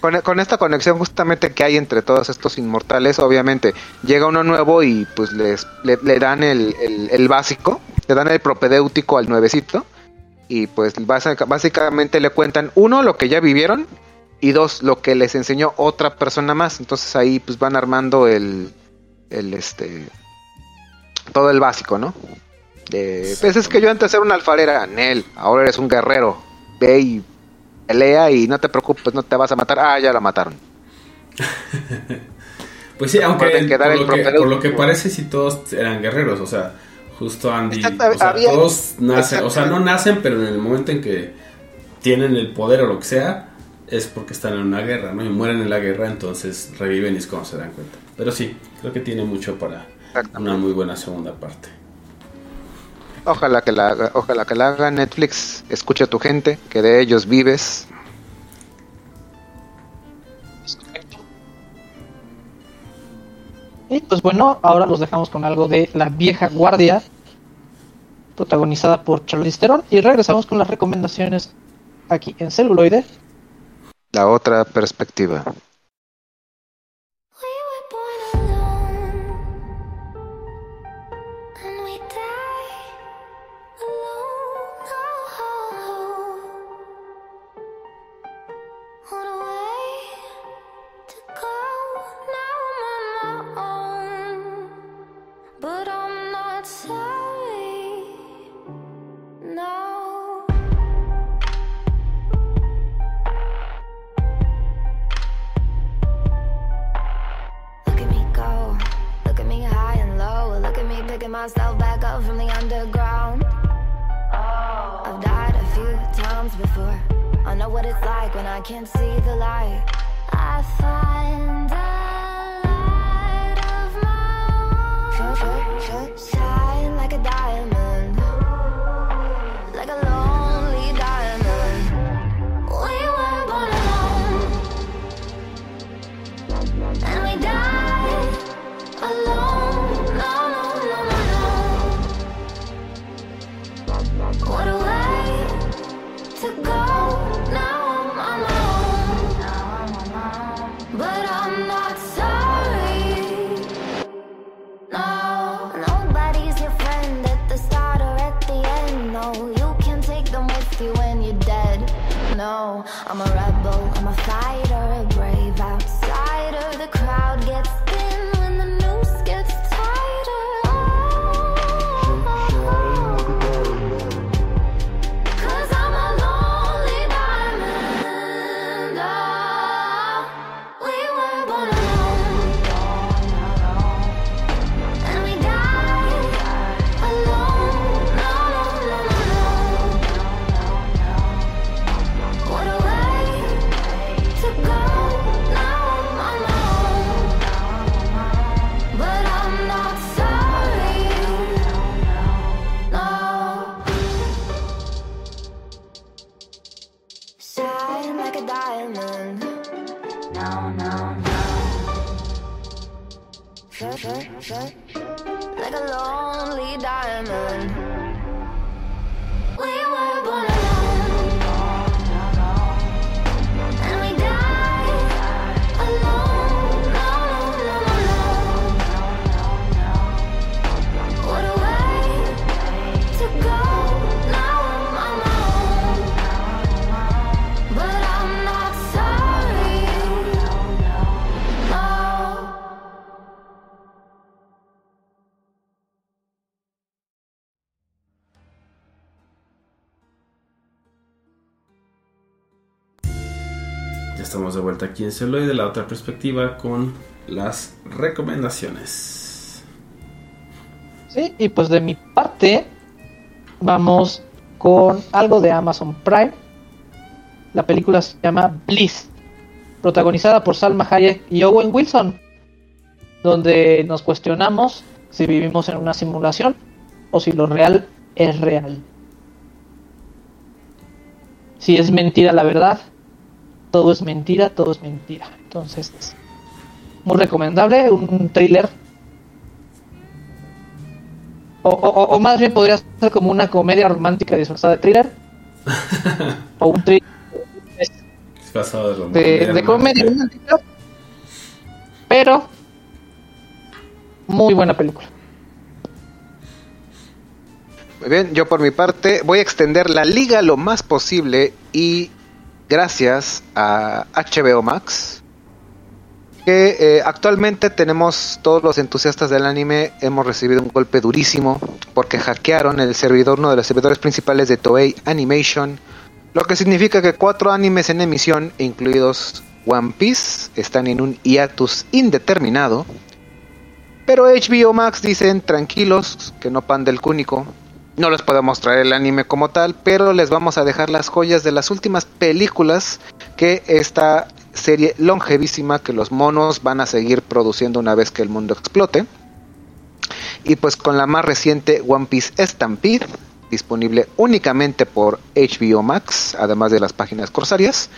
con, e- con esta conexión justamente que hay entre todos estos inmortales, obviamente llega uno nuevo y pues les, le, le dan el, el- el básico, le dan el propedéutico al nuevecito y pues básica- básicamente le cuentan uno lo que ya vivieron y dos lo que les enseñó otra persona más, entonces ahí pues van armando el, el este todo el básico, ¿no? Pues es que yo antes era una alfarera, Nel, ahora eres un guerrero, ve y pelea y no te preocupes, no te vas a matar. Ah, ya la mataron. (laughs) Pues sí, aunque por el lo, que, propedéutico. por lo que parece si todos eran guerreros, o sea, justo Andy, Exacto, o sea, había- todos nacen, o sea, no nacen, pero en el momento en que tienen el poder o lo que sea, es porque están en una guerra, ¿no? Y mueren en la guerra, entonces reviven y es cuando se dan cuenta. Pero sí, creo que tiene mucho para. Una muy buena segunda parte. Ojalá que la haga, ojalá que la haga Netflix, escucha a tu gente, que de ellos vives. Y pues bueno, ahora los dejamos con algo de La vieja guardia, protagonizada por Charlize Theron, y regresamos con las recomendaciones aquí en celuloide. La otra perspectiva. Myself back up from the underground. I've died a few times before. I know what it's like when I can't see the light. I find de vuelta aquí en Celoy de la otra perspectiva con las recomendaciones. Sí, y pues de mi parte, vamos con algo de Amazon Prime. La película se llama Bliss, protagonizada por Salma Hayek y Owen Wilson, donde nos cuestionamos si vivimos en una simulación o si lo real es real. Si es mentira la verdad, todo es mentira, todo es mentira. Entonces, es muy recomendable, un thriller o, o- o más bien podría ser como una comedia romántica disfrazada de thriller. (laughs) o un thriller de, de comedia romántica. Pero muy buena película. Muy bien, yo por mi parte voy a extender la liga lo más posible y gracias a HBO Max, que eh, actualmente tenemos todos los entusiastas del anime, hemos recibido un golpe durísimo porque hackearon el servidor, uno de los servidores principales de Toei Animation, lo que significa que cuatro animes en emisión, incluidos One Piece, están en un hiatus indeterminado. Pero HBO Max dicen tranquilos, que no pan del cúnico. No les podemos traer el anime como tal, pero les vamos a dejar las joyas de las últimas películas que esta serie longevísima que los monos van a seguir produciendo una vez que el mundo explote. Y pues con la más reciente One Piece Stampede, disponible únicamente por HBO Max, además de las páginas corsarias,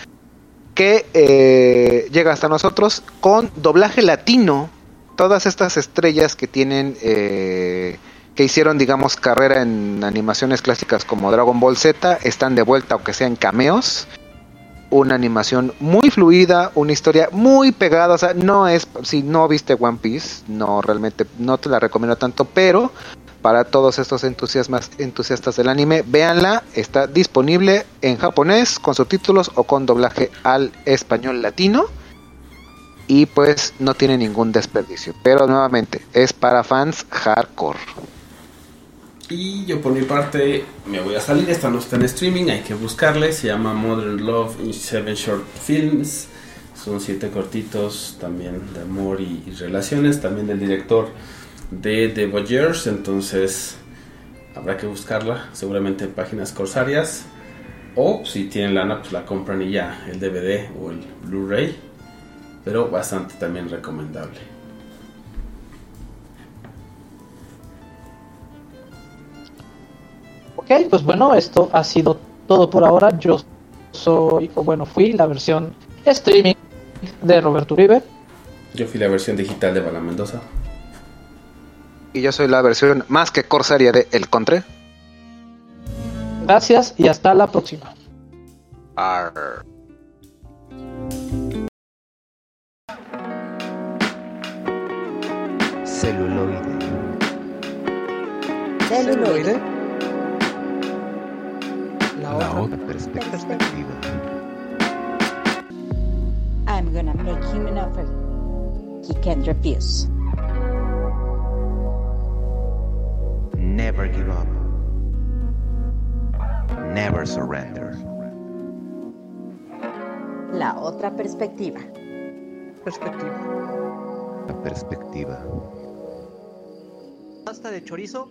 que eh, llega hasta nosotros con doblaje latino. Todas estas estrellas que tienen, eh, que hicieron, digamos, carrera en animaciones clásicas como Dragon Ball Z, están de vuelta, aunque sean cameos. Una animación muy fluida, una historia muy pegada. O sea, no es, si no viste One Piece, no realmente, no te la recomiendo tanto, pero para todos estos entusiastas del anime, véanla, está disponible en japonés con subtítulos o con doblaje al español latino y pues no tiene ningún desperdicio, pero nuevamente es para fans hardcore. Y yo por mi parte me voy a salir, esta no está en streaming, hay que buscarle, se llama Modern Love in Seven Short Films, son siete cortitos también de amor y, relaciones, también del director de The Voyeurs, entonces habrá que buscarla. Seguramente en páginas corsarias. O si tienen lana pues la compran y ya, el DVD o el Blu-ray, pero bastante también recomendable. Ok, pues bueno, esto ha sido todo por ahora. Yo soy, o bueno, fui la versión streaming de Roberto Uribe. Yo fui la versión digital de Bala Mendoza. Y yo soy la versión más que corsaria de El Contre. Gracias y hasta la próxima. Arr. Celuloide. Celuloide. La La otra otra perspectiva. I'm gonna make him an offer he can't refuse. Never give up. Never surrender. La otra perspectiva. perspectiva. La perspectiva. Pasta de chorizo.